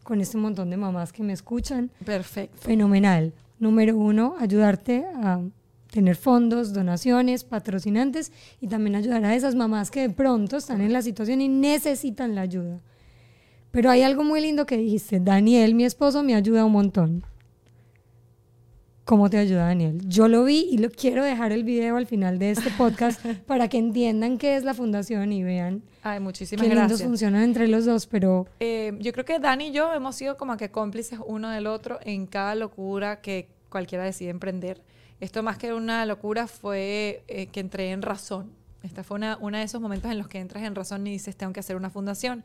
con este montón de mamás que me escuchan, Perfecto. fenomenal. Número uno, ayudarte a tener fondos, donaciones, patrocinantes y también ayudar a esas mamás que de pronto están en la situación y necesitan la ayuda. Pero hay algo muy lindo que dijiste, Daniel, mi esposo, me ayuda un montón. ¿Cómo te ayuda Daniel? Yo lo vi y lo quiero dejar el video al final de este podcast para que entiendan qué es la fundación y vean Ay, muchísimas qué lindos gracias. funcionan entre los dos, pero Eh, yo creo que Dani y yo hemos sido como que cómplices uno del otro en cada locura que cualquiera decide emprender. Esto más que una locura fue eh, que entré en razón. Esta fue una, una de esos momentos en los que entras en razón y dices, tengo que hacer una fundación.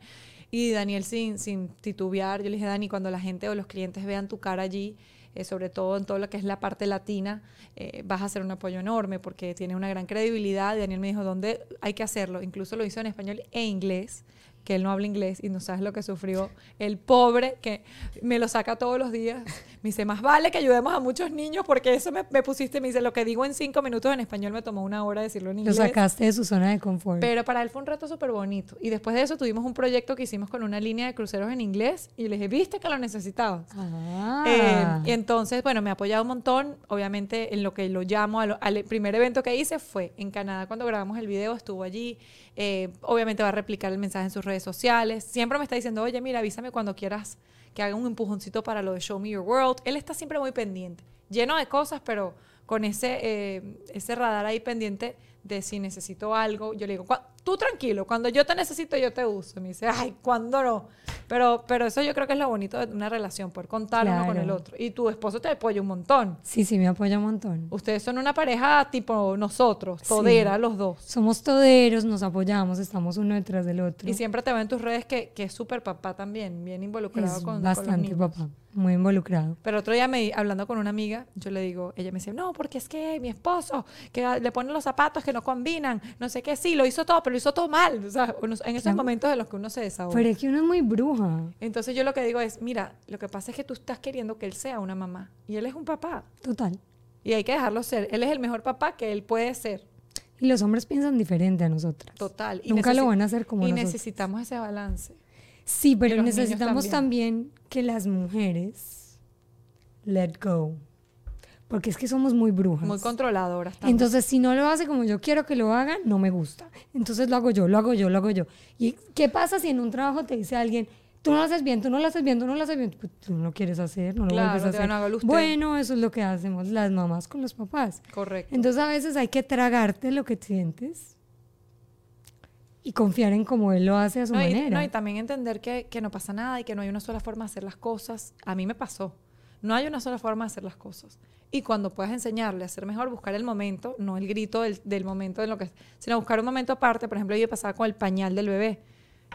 Y Daniel, sin, sin titubear, yo le dije, Dani, cuando la gente o los clientes vean tu cara allí, eh, sobre todo en todo lo que es la parte latina, eh, vas a hacer un apoyo enorme porque tiene una gran credibilidad. Y Daniel me dijo, ¿dónde hay que hacerlo? Incluso lo hizo en español e inglés que él no habla inglés y no sabes lo que sufrió el pobre que me lo saca todos los días. Me dice, más vale que ayudemos a muchos niños porque eso me, me pusiste, me dice, lo que digo en cinco minutos en español me tomó una hora decirlo en lo inglés. sacaste de su zona de confort. Pero para él fue un reto súper bonito. Y después de eso tuvimos un proyecto que hicimos con una línea de cruceros en inglés y le dije, viste que lo necesitabas. Ah. Eh, y entonces, bueno, me ha apoyado un montón. Obviamente, en lo que lo llamo, a lo- al primer evento que hice fue en Canadá, cuando grabamos el video, estuvo allí. Eh, obviamente va a replicar el mensaje en sus redes sociales. Siempre me está diciendo, oye, mira, avísame cuando quieras que haga un empujoncito para lo de Show Me Your World. Él está siempre muy pendiente, lleno de cosas, pero con ese, eh, ese radar ahí pendiente de si necesito algo. Yo le digo, "Cu- tú tranquilo, cuando yo te necesito, yo te uso. Y me dice, ay, ¿cuándo no? Pero, pero eso yo creo que es lo bonito de una relación, poder contar uno con el Claro. otro. Y tu esposo te apoya un montón. Sí, sí, me apoya un montón. Ustedes son una pareja tipo nosotros, todera los dos. Somos toderos, nos apoyamos, estamos uno detrás del otro. Y siempre te veo en tus redes que, que es súper papá también, bien involucrado es con, con los bastante papá, muy involucrado. Pero otro día me, hablando con una amiga, yo le digo, ella me dice, no, porque es que mi esposo, que le pone los zapatos que no combinan, no sé qué, sí, lo hizo todo, pero lo hizo todo mal. O sea, uno- en esos Claro. momentos de los que uno se desahoga. Pero es que uno es muy bruja, Entonces yo lo que digo es, mira, lo que pasa es que tú estás queriendo que él sea una mamá y él es un papá total. y hay que dejarlo ser. Él es el mejor papá que él puede ser, Y los hombres piensan diferente a nosotras. total. Y Nunca lo van a hacer como Y nosotros. necesitamos ese balance. Sí, Y pero necesitamos también. que las mujeres let go. Porque es que somos muy brujas. Muy controladoras también. Entonces, si no lo hace como yo quiero que lo hagan, no me gusta. Entonces lo hago yo, lo hago yo, lo hago yo. ¿Y qué pasa si en un trabajo te dice alguien, tú no lo haces bien, tú no lo haces bien, tú no lo haces bien? Pues tú no lo quieres hacer, no lo Claro, vuelves a hacer. a usted. Bueno, eso es lo que hacemos las mamás con los papás. Correcto. Entonces a veces hay que tragarte lo que sientes y confiar en cómo él lo hace a su No, y, manera. no, y también entender que, que no pasa nada y que no hay una sola forma de hacer las cosas. A mí me pasó. No hay una sola forma de hacer las cosas. Y cuando puedas enseñarle a hacer mejor, buscar el momento, no el grito del, del momento de lo que sino buscar un momento aparte. Por ejemplo, yo pasaba con el pañal del bebé.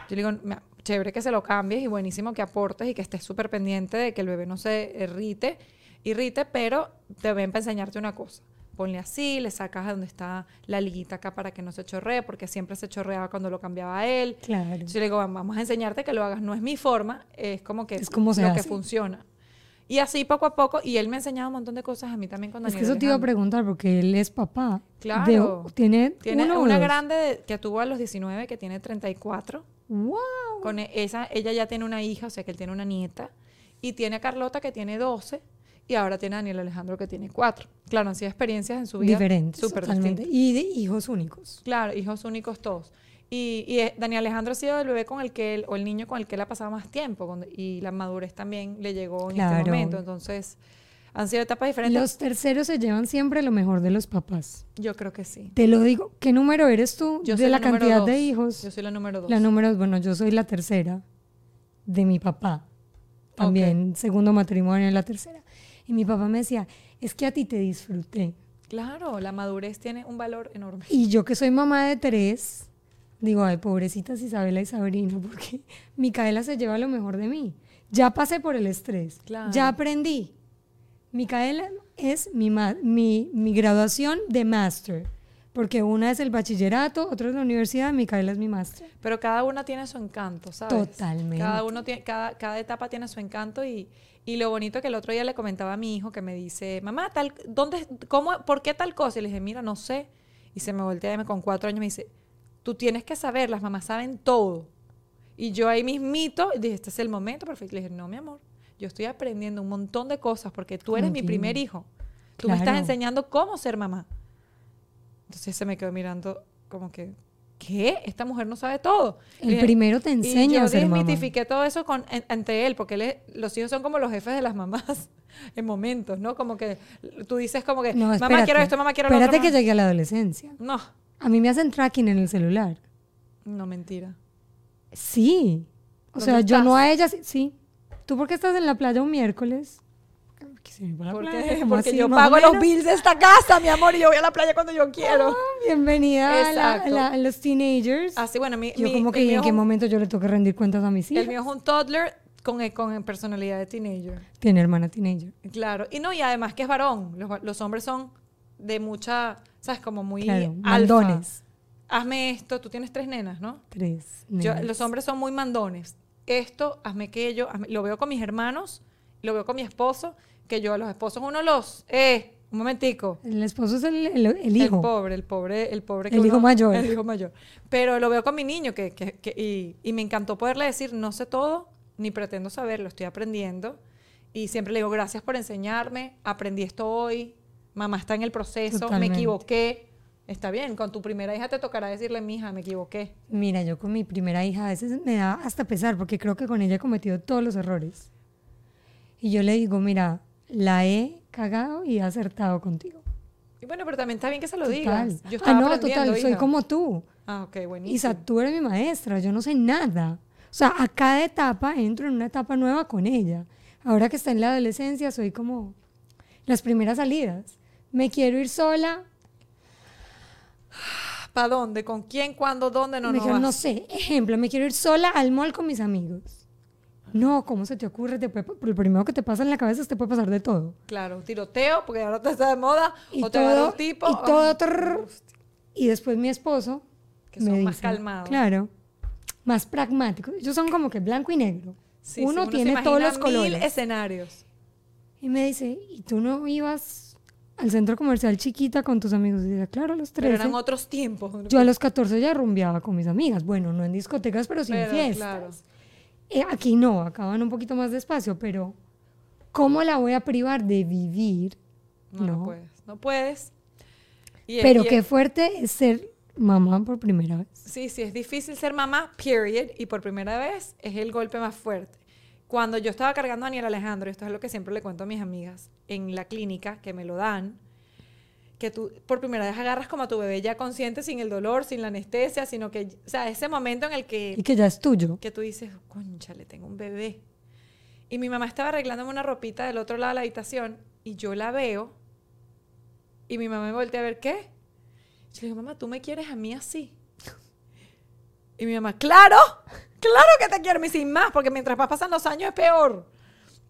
Yo le digo, "Mira, chévere que se lo cambies y buenísimo que aportes y que estés súper pendiente de que el bebé no se irrite, irrite, pero te ven para enseñarte una cosa. Ponle así, le sacas a donde está la liguita acá para que no se chorree, porque siempre se chorreaba cuando lo cambiaba a él. Claro. Yo le digo, vamos a enseñarte que lo hagas. No es mi forma, es como que Es como lo hace. que funciona. Y así poco a poco, y él me ha enseñado un montón de cosas a mí también cuando Es que eso te iba a preguntar porque él es papá. Claro. De- tiene Tiene uno una grande de- que tuvo a los 19, que tiene 34. ¡Wow! Con e- esa, ella ya tiene una hija, o sea que él tiene una nieta. Y tiene a Carlota, que tiene 12. y ahora tiene a Daniel Alejandro que tiene cuatro. Claro, han sido experiencias en su vida Diferentes. súper distintas. Y de hijos únicos. Claro, hijos únicos todos. Y, y eh, Daniel Alejandro ha sido el bebé con el que él, o el niño con el que él ha pasado más tiempo, con- y la madurez también le llegó en Claro. este momento. Entonces, han sido etapas diferentes. Los terceros se llevan siempre lo mejor de los papás. Yo creo que sí. Te lo digo. ¿Qué número eres tú Yo de soy la número cantidad de dos. hijos? Yo soy la número dos. La número, bueno, yo soy la tercera de mi papá. También, segundo matrimonio, la tercera. Y mi papá me decía, es que a ti te disfruté. Claro, la madurez tiene un valor enorme. Y yo que soy mamá de tres, digo, ay, pobrecitas Isabela y Sabrina, porque Micaela se lleva lo mejor de mí. Ya pasé por el estrés, Claro. ya aprendí. Micaela es mi, mi, mi graduación de máster, porque una es el bachillerato, otra es la universidad, Micaela es mi máster. Pero cada una tiene su encanto, ¿sabes? Totalmente. Cada, uno tiene, cada, cada etapa tiene su encanto y, y lo bonito que el otro día le comentaba a mi hijo que me dice, mamá, tal, ¿dónde, cómo, ¿por qué tal cosa? Y le dije, mira, no sé. Y se me voltea y me- con cuatro años me dice, tú tienes que saber, las mamás saben todo. Y yo ahí mismito dije, este es el momento perfecto. Le dije, no, mi amor, yo estoy aprendiendo un montón de cosas porque tú eres mi primer hijo. Tú me estás enseñando cómo ser mamá. Entonces se me quedó mirando como que, ¿qué? Esta mujer no sabe todo. Y El dije- primero te y enseña yo a ser mamá. desmitifiqué todo eso con, en- ante él, porque él es- los hijos son como los jefes de las mamás en momentos, ¿no? Como que tú dices como que, No, mamá espérate. quiero esto, mamá quiero lo Espérate otro. que mamá". llegue a la adolescencia. No, A mí me hacen tracking en el celular. no, mentira. Sí. O ¿Dónde sea, yo estás? no a ella, sí-. ¿Tú por qué estás en la playa un miércoles? La ¿Por playa, Porque así? yo pago los bills de esta casa, mi amor, y yo voy a la playa cuando yo quiero. Ah, bienvenida a, la- a la- a los teenagers. Así, bueno, mi, yo mi- como que en qué momento yo le tengo que rendir cuentas a mis hijos. El mío es un toddler con, con personalidad de teenager. Tiene hermana teenager. Claro. Y no, y además que es varón. Los, los hombres son de mucha, ¿sabes? Como muy Claro, alfa. mandones. Hazme esto. Tú tienes tres nenas, ¿no? Tres. Yo- nenas. los hombres son muy mandones. Esto, hazme aquello. hazme- lo veo con mis hermanos, lo veo con mi esposo, que yo a los esposos uno los... Eh, un momentico. El esposo es el, el- el El hijo. pobre, el pobre, el pobre. El hijo mayor. El hijo mayor. Pero lo veo con mi niño que, que- que- y, y me encantó poderle decir, no sé todo, ni pretendo saberlo, estoy aprendiendo. Y siempre le digo, gracias por enseñarme, aprendí esto hoy, mamá está en el proceso, Totalmente. me equivoqué. Está bien, con tu primera hija te tocará decirle, mi hija, me equivoqué. Mira, yo con mi primera hija a veces me da hasta pesar porque creo que con ella he cometido todos los errores. Y yo le digo, mira, la he cagado y he acertado contigo. Y bueno, pero también está bien que se lo Total. digas. Yo ah, estaba no, aprendiendo, total, soy hija. como tú. Ah, ok, buenísimo. Isa, tú eres mi maestra, yo no sé nada. O sea, a cada etapa entro en una etapa nueva con ella. Ahora que está en la adolescencia, soy como las primeras salidas. Me quiero ir sola. ¿Para dónde? ¿Con quién? ¿Cuándo? ¿Dónde? No, me no, dijeron, no sé, ejemplo, me quiero ir sola al mall con mis amigos. No, ¿cómo se te ocurre? Te puede- por lo primero que te pasa en la cabeza es te puede pasar de todo. Claro, tiroteo, porque ahora te está de moda, Y o te agarra todo, un tipo. y todo, Ay, trrr. Y después mi esposo Que me son más dice, calmados. Claro, más pragmáticos. Ellos son como que blanco y negro. Sí, sí, uno tiene todos los colores. Mil escenarios. Y me dice, ¿y tú no ibas al centro comercial chiquita con tus amigos? Y dice, claro, a los Pero 13. eran otros tiempos. Yo a los 14 ya rumbeaba con mis amigas. Bueno, no en discotecas, pero sí en Pero, fiestas. claro. Eh, aquí no, acá van un poquito más despacio, pero ¿cómo la voy a privar de vivir? No, no, No. puedes. No puedes. Y Pero y qué fuerte es ser mamá por primera vez. Sí, sí, es difícil ser mamá, period. Y por primera vez es el golpe más fuerte. Cuando yo estaba cargando a Daniel Alejandro, esto es lo que siempre le cuento a mis amigas, en la clínica, que me lo dan, que tú por primera vez agarras como a tu bebé ya consciente, sin el dolor, sin la anestesia, sino que, o sea, ese momento en el que Y que ya es tuyo. que tú dices, concha, le tengo un bebé. Y mi mamá estaba arreglándome una ropita del otro lado de la habitación y yo la veo y mi mamá me voltea a ver, ¿qué? Yo le digo, mamá, ¿tú me quieres a mí así? Y mi mamá, claro, claro que te quiero, y sin más, porque mientras más pasan los años es peor.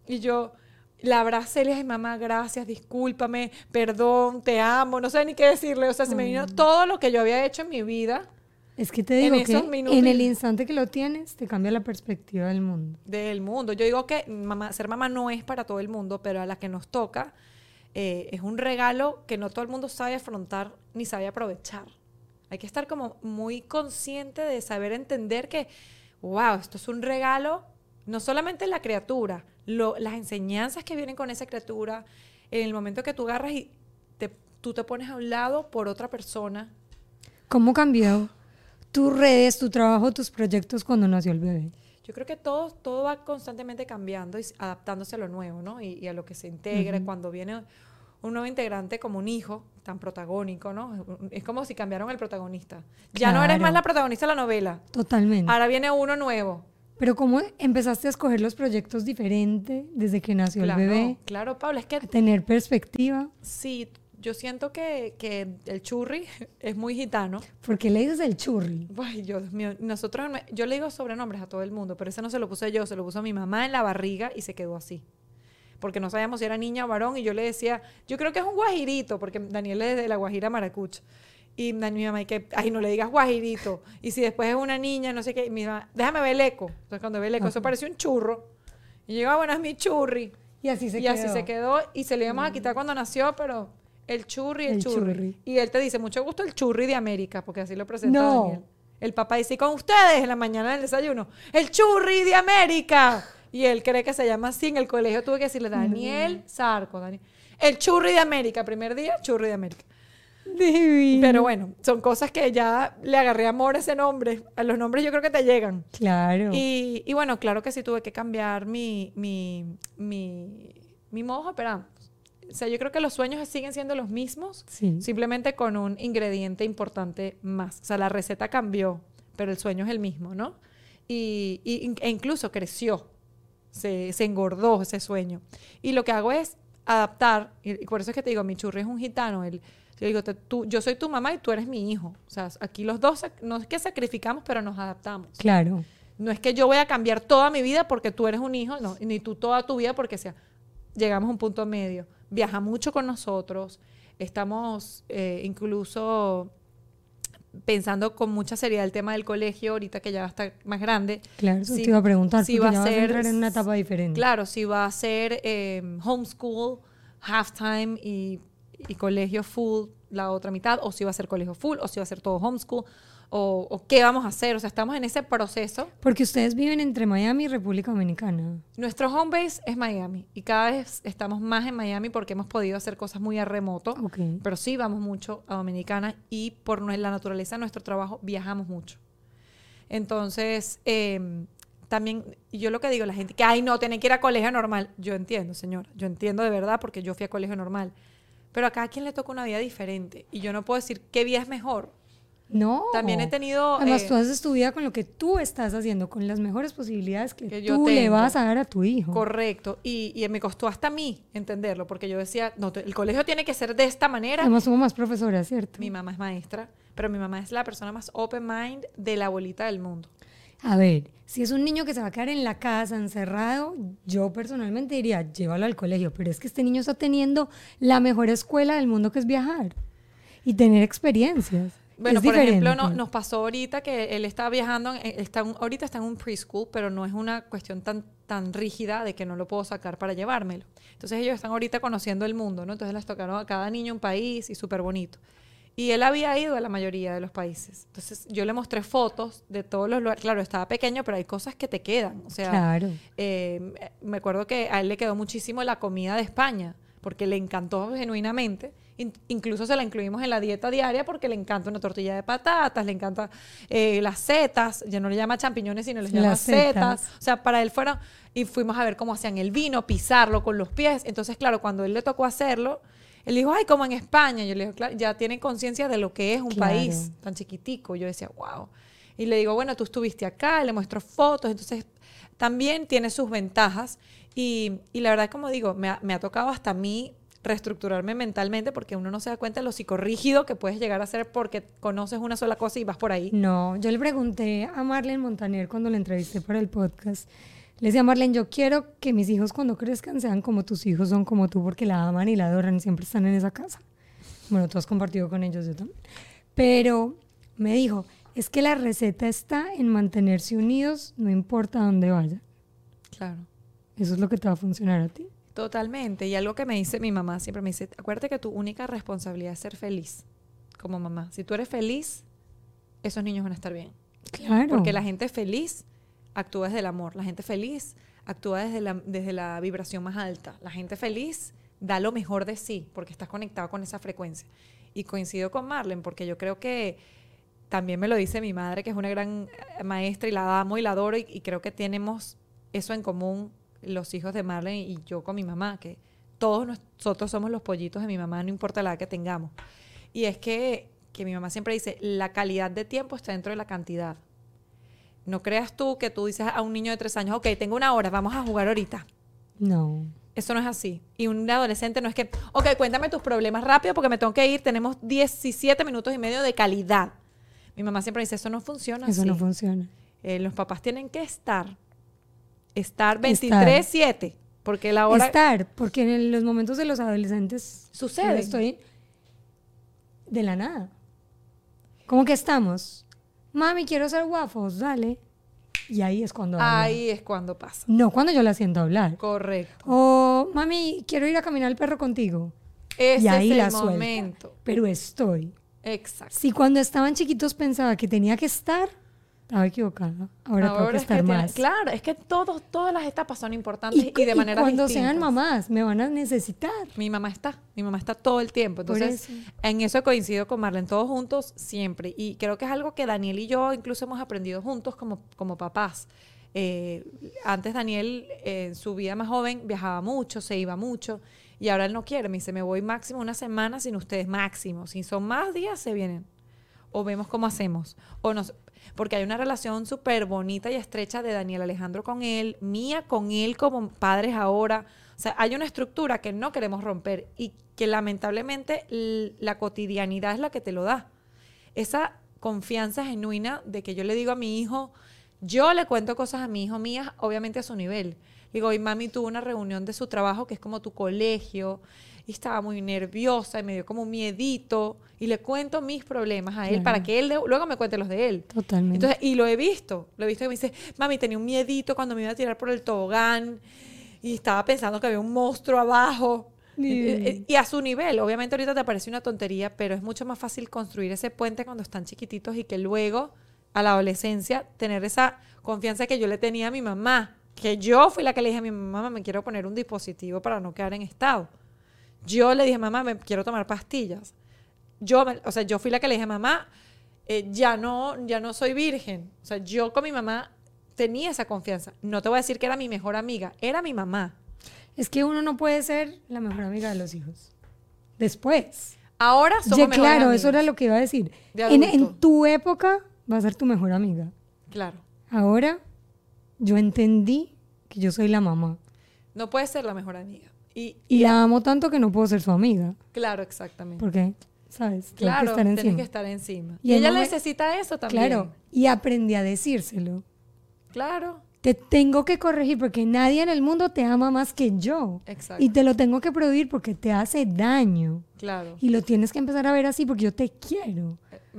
Y yo la abracé le dije, mamá, gracias, discúlpame, perdón, te amo, no sé ni qué decirle. O sea, se me vino todo lo que yo había hecho en mi vida Es que te En digo que minutos- en el instante que lo tienes, te cambia la perspectiva del mundo. del mundo. Yo digo que mamá, ser mamá no es para todo el mundo, pero a la que nos toca eh, es un regalo que no todo el mundo sabe afrontar ni sabe aprovechar. Hay que estar como muy consciente de saber entender que, wow, esto es un regalo, no solamente la criatura, lo- las enseñanzas que vienen con esa criatura, en el momento que tú agarras y te, tú te pones a un lado por otra persona. ¿Cómo cambió tus redes, tu trabajo, tus proyectos cuando nació el bebé? Yo creo que todo, todo va constantemente cambiando y adaptándose a lo nuevo, ¿no? Y, y a lo que se integra. Cuando viene un nuevo integrante como un hijo tan protagónico, ¿no? Es como si cambiaron el protagonista. Ya no eres más la protagonista de la novela. Totalmente. Ahora viene uno nuevo. Pero ¿cómo empezaste a escoger los proyectos diferente desde que nació Claro, el bebé? claro, Pablo, es que A tener perspectiva. sí, yo siento que, que el churri es muy gitano. ¿Por qué le dices el churri? Ay, Dios mío, nosotros, yo le digo sobrenombres a todo el mundo, pero ese no se lo puse yo, se lo puso mi mamá en la barriga y se quedó así. Porque no sabíamos si era niña o varón y yo le decía, yo creo que es un guajirito, porque Daniel es de la Guajira Maracucha. Y mi mamá, y que, ay, no le digas guajirito. Y si después es una niña, no sé qué, y mi mamá, déjame ver el eco. Entonces cuando ve el eco, eso parece un churro. Y yo, ah, bueno, es mi churri. Y así se y quedó. así se quedó y se le íbamos a quitar cuando nació, pero el churri, el, El churri. churri. Y él te dice, mucho gusto el churri de América, porque así lo presenta No. Daniel. El papá dice, "Y con ustedes en la mañana del desayuno, el churri de América. Y él cree que se llama así. En el colegio tuve que decirle, Daniel Sarco, Daniel. El churri de América, primer día, churri de América. Divino. Pero bueno, son cosas que ya le agarré amor a ese nombre. A los nombres yo creo que te llegan. Claro. Y, y bueno, claro que sí tuve que cambiar mi, mi, mi, mi modo. O sea, yo creo que los sueños siguen siendo los mismos, Sí. simplemente con un ingrediente importante más. O sea, la receta cambió, pero el sueño es el mismo, ¿no? Y, y- e incluso creció, se, se engordó ese sueño. Y lo que hago es adaptar, y, por eso es que te digo, mi churri es un gitano. El, yo digo, te- tú, yo soy tu mamá y tú eres mi hijo. O sea, aquí los dos, no es que sacrificamos, pero nos adaptamos. Claro. No es que yo voy a cambiar toda mi vida porque tú eres un hijo, no, ni tú toda tu vida porque sea. Llegamos a un punto medio. Viaja mucho con nosotros. Estamos eh, incluso pensando con mucha seriedad el tema del colegio, ahorita que ya va a estar más grande. Claro, eso Si- te iba a preguntar, si va a ya vas a ser- entrar en una etapa diferente. Claro, si va a ser eh, homeschool, halftime y, y colegio full la otra mitad, o si va a ser colegio full, o si va a ser todo homeschool, o, o qué vamos a hacer. O sea, estamos en ese proceso. Porque ustedes viven entre Miami y República Dominicana. Nuestro home base es Miami y cada vez estamos más en Miami porque hemos podido hacer cosas muy a remoto, Ok. pero sí vamos mucho a Dominicana y por la naturaleza de nuestro trabajo viajamos mucho. Entonces, eh, también yo lo que digo, la gente que, ay, no, tienen que ir a colegio normal. Yo entiendo, señora, yo entiendo de verdad porque yo fui a colegio normal. Pero a cada quien le toca una vida diferente y yo no puedo decir qué vida es mejor. No. También he tenido... Además, eh, tú haces tu vida con lo que tú estás haciendo, con las mejores posibilidades que, Que yo tú le tengo. vas a dar a tu hijo. Correcto. Y, y me costó hasta a mí entenderlo, porque yo decía, no, el colegio tiene que ser de esta manera. Además, somos más profesoras, ¿cierto? Mi mamá es maestra, pero mi mamá es la persona más open mind de la bolita del mundo. A ver, si es un niño que se va a quedar en la casa encerrado, yo personalmente diría, llévalo al colegio, pero es que este niño está teniendo la mejor escuela del mundo que es viajar y tener experiencias. Bueno, Es por ejemplo, no- nos pasó ahorita que él está viajando, está un- ahorita está en un preschool, pero no es una cuestión tan, tan rígida de que no lo puedo sacar para llevármelo. Entonces ellos están ahorita conociendo el mundo, ¿no? Entonces les tocaron a cada niño un país y súper bonito. Y él había ido a la mayoría de los países. Entonces yo le mostré fotos de todos los lugares. Claro, estaba pequeño, pero hay cosas que te quedan. O sea, Claro. eh, me acuerdo que a él le quedó muchísimo la comida de España, porque le encantó genuinamente. In- incluso se la incluimos en la dieta diaria porque le encanta una tortilla de patatas, le encanta eh, las setas, ya no le llama champiñones, sino les llama setas. setas. O sea, para él fueron, y fuimos a ver cómo hacían el vino, pisarlo con los pies. Entonces, claro, cuando él le tocó hacerlo, él dijo, ay, como en España. Yo le digo, claro, ya tiene conciencia de lo que es un Claro. país tan chiquitico. Yo decía, wow. Y le digo, bueno, tú estuviste acá, le muestro fotos, entonces también tiene sus ventajas. Y, y la verdad, como digo, me ha, me ha tocado hasta a mí reestructurarme mentalmente porque uno no se da cuenta de lo psicorrígido que puedes llegar a ser porque conoces una sola cosa y vas por ahí. No, yo le pregunté a Marlene Montaner cuando la entrevisté para el podcast. Le decía a Marlene, yo quiero que mis hijos cuando crezcan sean como tus hijos son como tú porque la aman y la adoran y siempre están en esa casa. Bueno, tú has compartido con ellos, yo también. Pero me dijo, es que la receta está en mantenerse unidos, no importa dónde vayan. Claro. Eso es lo que te va a funcionar a ti. Totalmente. Y algo que me dice mi mamá, siempre me dice, acuérdate que tu única responsabilidad es ser feliz como mamá. Si tú eres feliz, esos niños van a estar bien. Claro. Porque la gente feliz actúa desde el amor. La gente feliz actúa desde la, desde la vibración más alta. La gente feliz da lo mejor de sí porque estás conectado con esa frecuencia. Y coincido con Marlene porque yo creo que también me lo dice mi madre, que es una gran eh, maestra y la amo y la adoro y, y creo que tenemos eso en común los hijos de Marlene y yo con mi mamá, que todos nosotros somos los pollitos de mi mamá, no importa la edad que tengamos. Y es que, que mi mamá siempre dice, la calidad de tiempo está dentro de la cantidad. No creas tú que tú dices a un niño de tres años, ok, tengo una hora, vamos a jugar ahorita. No. Eso no es así. Y un adolescente no es que, ok, cuéntame tus problemas rápido porque me tengo que ir, tenemos 17 minutos y medio de calidad. Mi mamá siempre dice, eso no funciona Eso así. no funciona. Eh, los papás tienen que estar, estar 23-7, porque la hora Estar, porque en los momentos de los adolescentes Sucede. estoy de la nada. Como que estamos, mami, quiero hacer waffles, dale. Y ahí es cuando hablan. ahí es cuando pasa. No cuando yo la siento hablar. Correcto. O, mami, quiero ir a caminar al perro contigo. Ese y ahí es el la suelta. momento. Pero estoy. Exacto. Si cuando estaban chiquitos pensaba que tenía que estar, estaba equivocada. Ahora, tengo que es estar más. claro, es que todos, todas las etapas son importantes y, y, de y manera cuando sean mamás, me van a necesitar. Mi mamá está, mi mamá está todo el tiempo. Entonces, eso. en eso coincido con Marlene, todos juntos siempre. Y creo que es algo que Daniel y yo incluso hemos aprendido juntos como, como papás. Eh, antes Daniel, eh, en su vida más joven, viajaba mucho, se iba mucho. Y ahora él no quiere. Me dice, me voy máximo una semana sin ustedes, máximo. Si son más días, se vienen. O vemos cómo hacemos. O nos, porque hay una relación súper bonita y estrecha de Daniel Alejandro con él, mía con él como padres ahora. O sea, hay una estructura que no queremos romper y que lamentablemente la cotidianidad es la que te lo da. Esa confianza genuina de que yo le digo a mi hijo, yo le cuento cosas a mi hijo mías, obviamente a su nivel. Digo, y mami tuvo una reunión de su trabajo que es como tu colegio y estaba muy nerviosa y me dio como un miedito y le cuento mis problemas a él Claro. para que él de- luego me cuente los de él. Totalmente. Entonces, y lo he visto, lo he visto que me dice, mami, tenía un miedito cuando me iba a tirar por el tobogán y estaba pensando que había un monstruo abajo. Sí. Y, y a su nivel, obviamente ahorita te parece una tontería, pero es mucho más fácil construir ese puente cuando están chiquititos y que luego a la adolescencia tener esa confianza que yo le tenía a mi mamá, que yo fui la que le dije a mi mamá, me quiero poner un dispositivo para no quedar en estado. Yo le dije, mamá, me quiero tomar pastillas. Yo, o sea, yo fui la que le dije, mamá, eh, ya no, ya no soy virgen. O sea, yo con mi mamá tenía esa confianza. No te voy a decir que era mi mejor amiga, era mi mamá. Es que uno no puede ser la mejor amiga de los hijos. Después. Ahora somos Ya, claro, eso era lo que iba a decir. De En, en tu época va a ser tu mejor amiga. Claro. Ahora yo entendí que yo soy la mamá. No puedes ser la mejor amiga. Y, Y la amo tanto que no puedo ser su amiga. claro, exactamente. Porque, ¿sabes? Tengo claro, tienes que estar encima. Y Y, el ella necesita eso también. Claro. Y aprendí a decírselo. Claro. Te tengo que corregir porque nadie en el mundo te ama más que yo. Exacto. Y te lo tengo que prohibir porque te hace daño. Claro. Y lo tienes que empezar a ver así porque yo te quiero.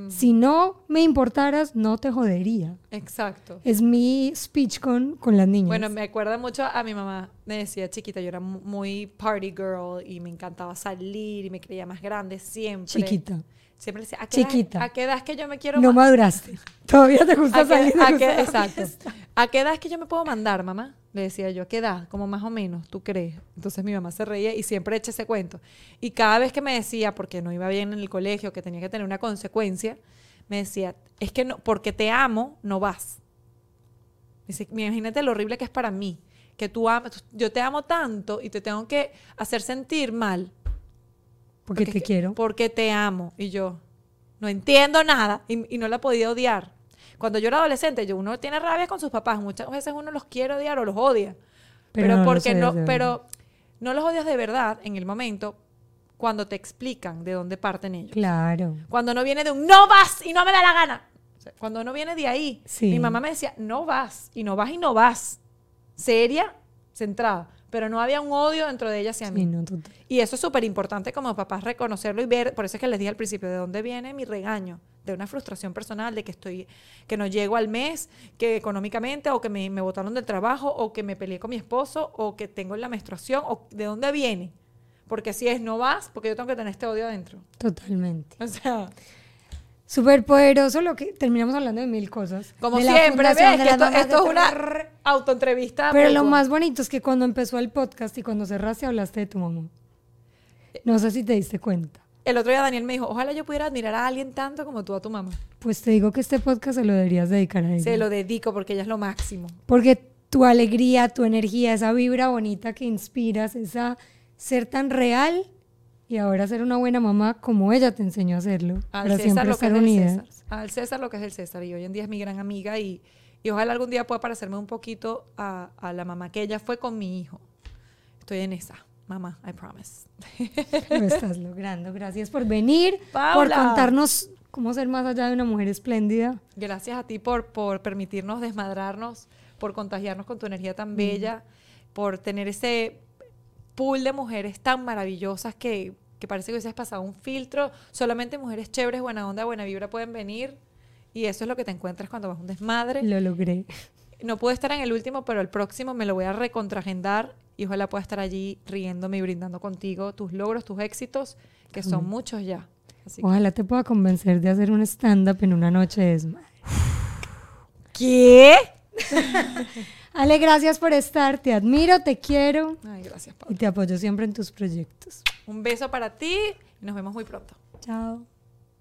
Si no me importaras, no te jodería. Exacto. Es mi speech con, con las niñas. Bueno, me acuerda mucho a mi mamá. Me decía chiquita, yo era mu- muy party girl y me encantaba salir y me creía más grande siempre. Chiquita. Siempre decía, ¿a qué, Chiquita. Edad, ¿a qué edad es que yo me quiero No ma- maduraste. Todavía te gusta ¿A salir. a qué- exacto. ¿A qué edad es que yo me puedo mandar, mamá? Le decía yo, ¿a qué edad? Como más o menos, ¿tú crees? Entonces mi mamá se reía y siempre echa ese cuento. Y cada vez que me decía, porque no iba bien en el colegio, que tenía que tener una consecuencia, me decía, es que no, porque te amo, no vas. Dice, imagínate lo horrible que es para mí, que tú amas, yo te amo tanto y te tengo que hacer sentir mal. Porque te que- quiero. Porque te amo. Y yo, no entiendo nada. Y, y no la podía odiar. Cuando yo era adolescente, yo, uno tiene rabia con sus papás. Muchas veces uno los quiere odiar o los odia. Pero Pero, no los porque odias no, de pero no los odias de verdad en el momento cuando te explican de dónde parten ellos. Claro. Cuando no viene de un no vas y no me da la gana. O sea, cuando no viene de ahí. Sí. Mi mamá me decía, no vas y no vas y no vas. Seria, centrada. Pero no había un odio dentro de ella hacia mí. Sí, no, total. Y eso es súper importante como papás reconocerlo y ver, por eso es que les dije al principio, de dónde viene mi regaño, de una frustración personal, de que estoy, que no llego al mes, que económicamente, o que me, me botaron del trabajo, o que me peleé con mi esposo, o que tengo la menstruación, o de dónde viene. Porque si es no vas, porque yo tengo que tener este odio adentro. Totalmente. O sea, Súper poderoso lo que terminamos hablando de mil cosas. como De siempre, ves que esto, esto es una autoentrevista. Pero lo más bonito es que cuando empezó el podcast y cuando cerraste hablaste de tu mamá. No sé si te diste cuenta. El otro día Daniel me dijo, ojalá yo pudiera admirar a alguien tanto como tú a tu mamá. Pues te digo que este podcast se lo deberías dedicar a ella. Se lo dedico porque ella es lo máximo. Porque tu alegría, tu energía, esa vibra bonita que inspiras, esa ser tan real y ahora ser una buena mamá como ella te enseñó a hacerlo. Al para César siempre lo que es unidas. César. Al César lo que es el César. Y hoy en día es mi gran amiga y, y ojalá algún día pueda parecerme un poquito a, a la mamá que ella fue con mi hijo. Estoy en esa. Mamá, I promise. Lo estás logrando. Gracias por venir, por Paula. contarnos cómo ser más allá de una mujer espléndida. Gracias a ti por, por permitirnos desmadrarnos, por contagiarnos con tu energía tan bella, por tener ese pool de mujeres tan maravillosas que, que parece que hubieses pasado un filtro. Solamente mujeres chéveres, buena onda, buena vibra pueden venir. Y eso es lo que te encuentras cuando vas a un desmadre. Lo logré. No pude estar en el último, pero el próximo me lo voy a recontragendar y ojalá pueda estar allí riéndome y brindando contigo tus logros, tus éxitos, que son muchos ya. Así que- Ojalá te pueda convencer de hacer un stand-up en una noche de desmadre. ¿Qué? Ale, gracias por estar. Te admiro, te quiero Ay, gracias, y te apoyo siempre en tus proyectos. Un beso para ti y nos vemos muy pronto. Chao.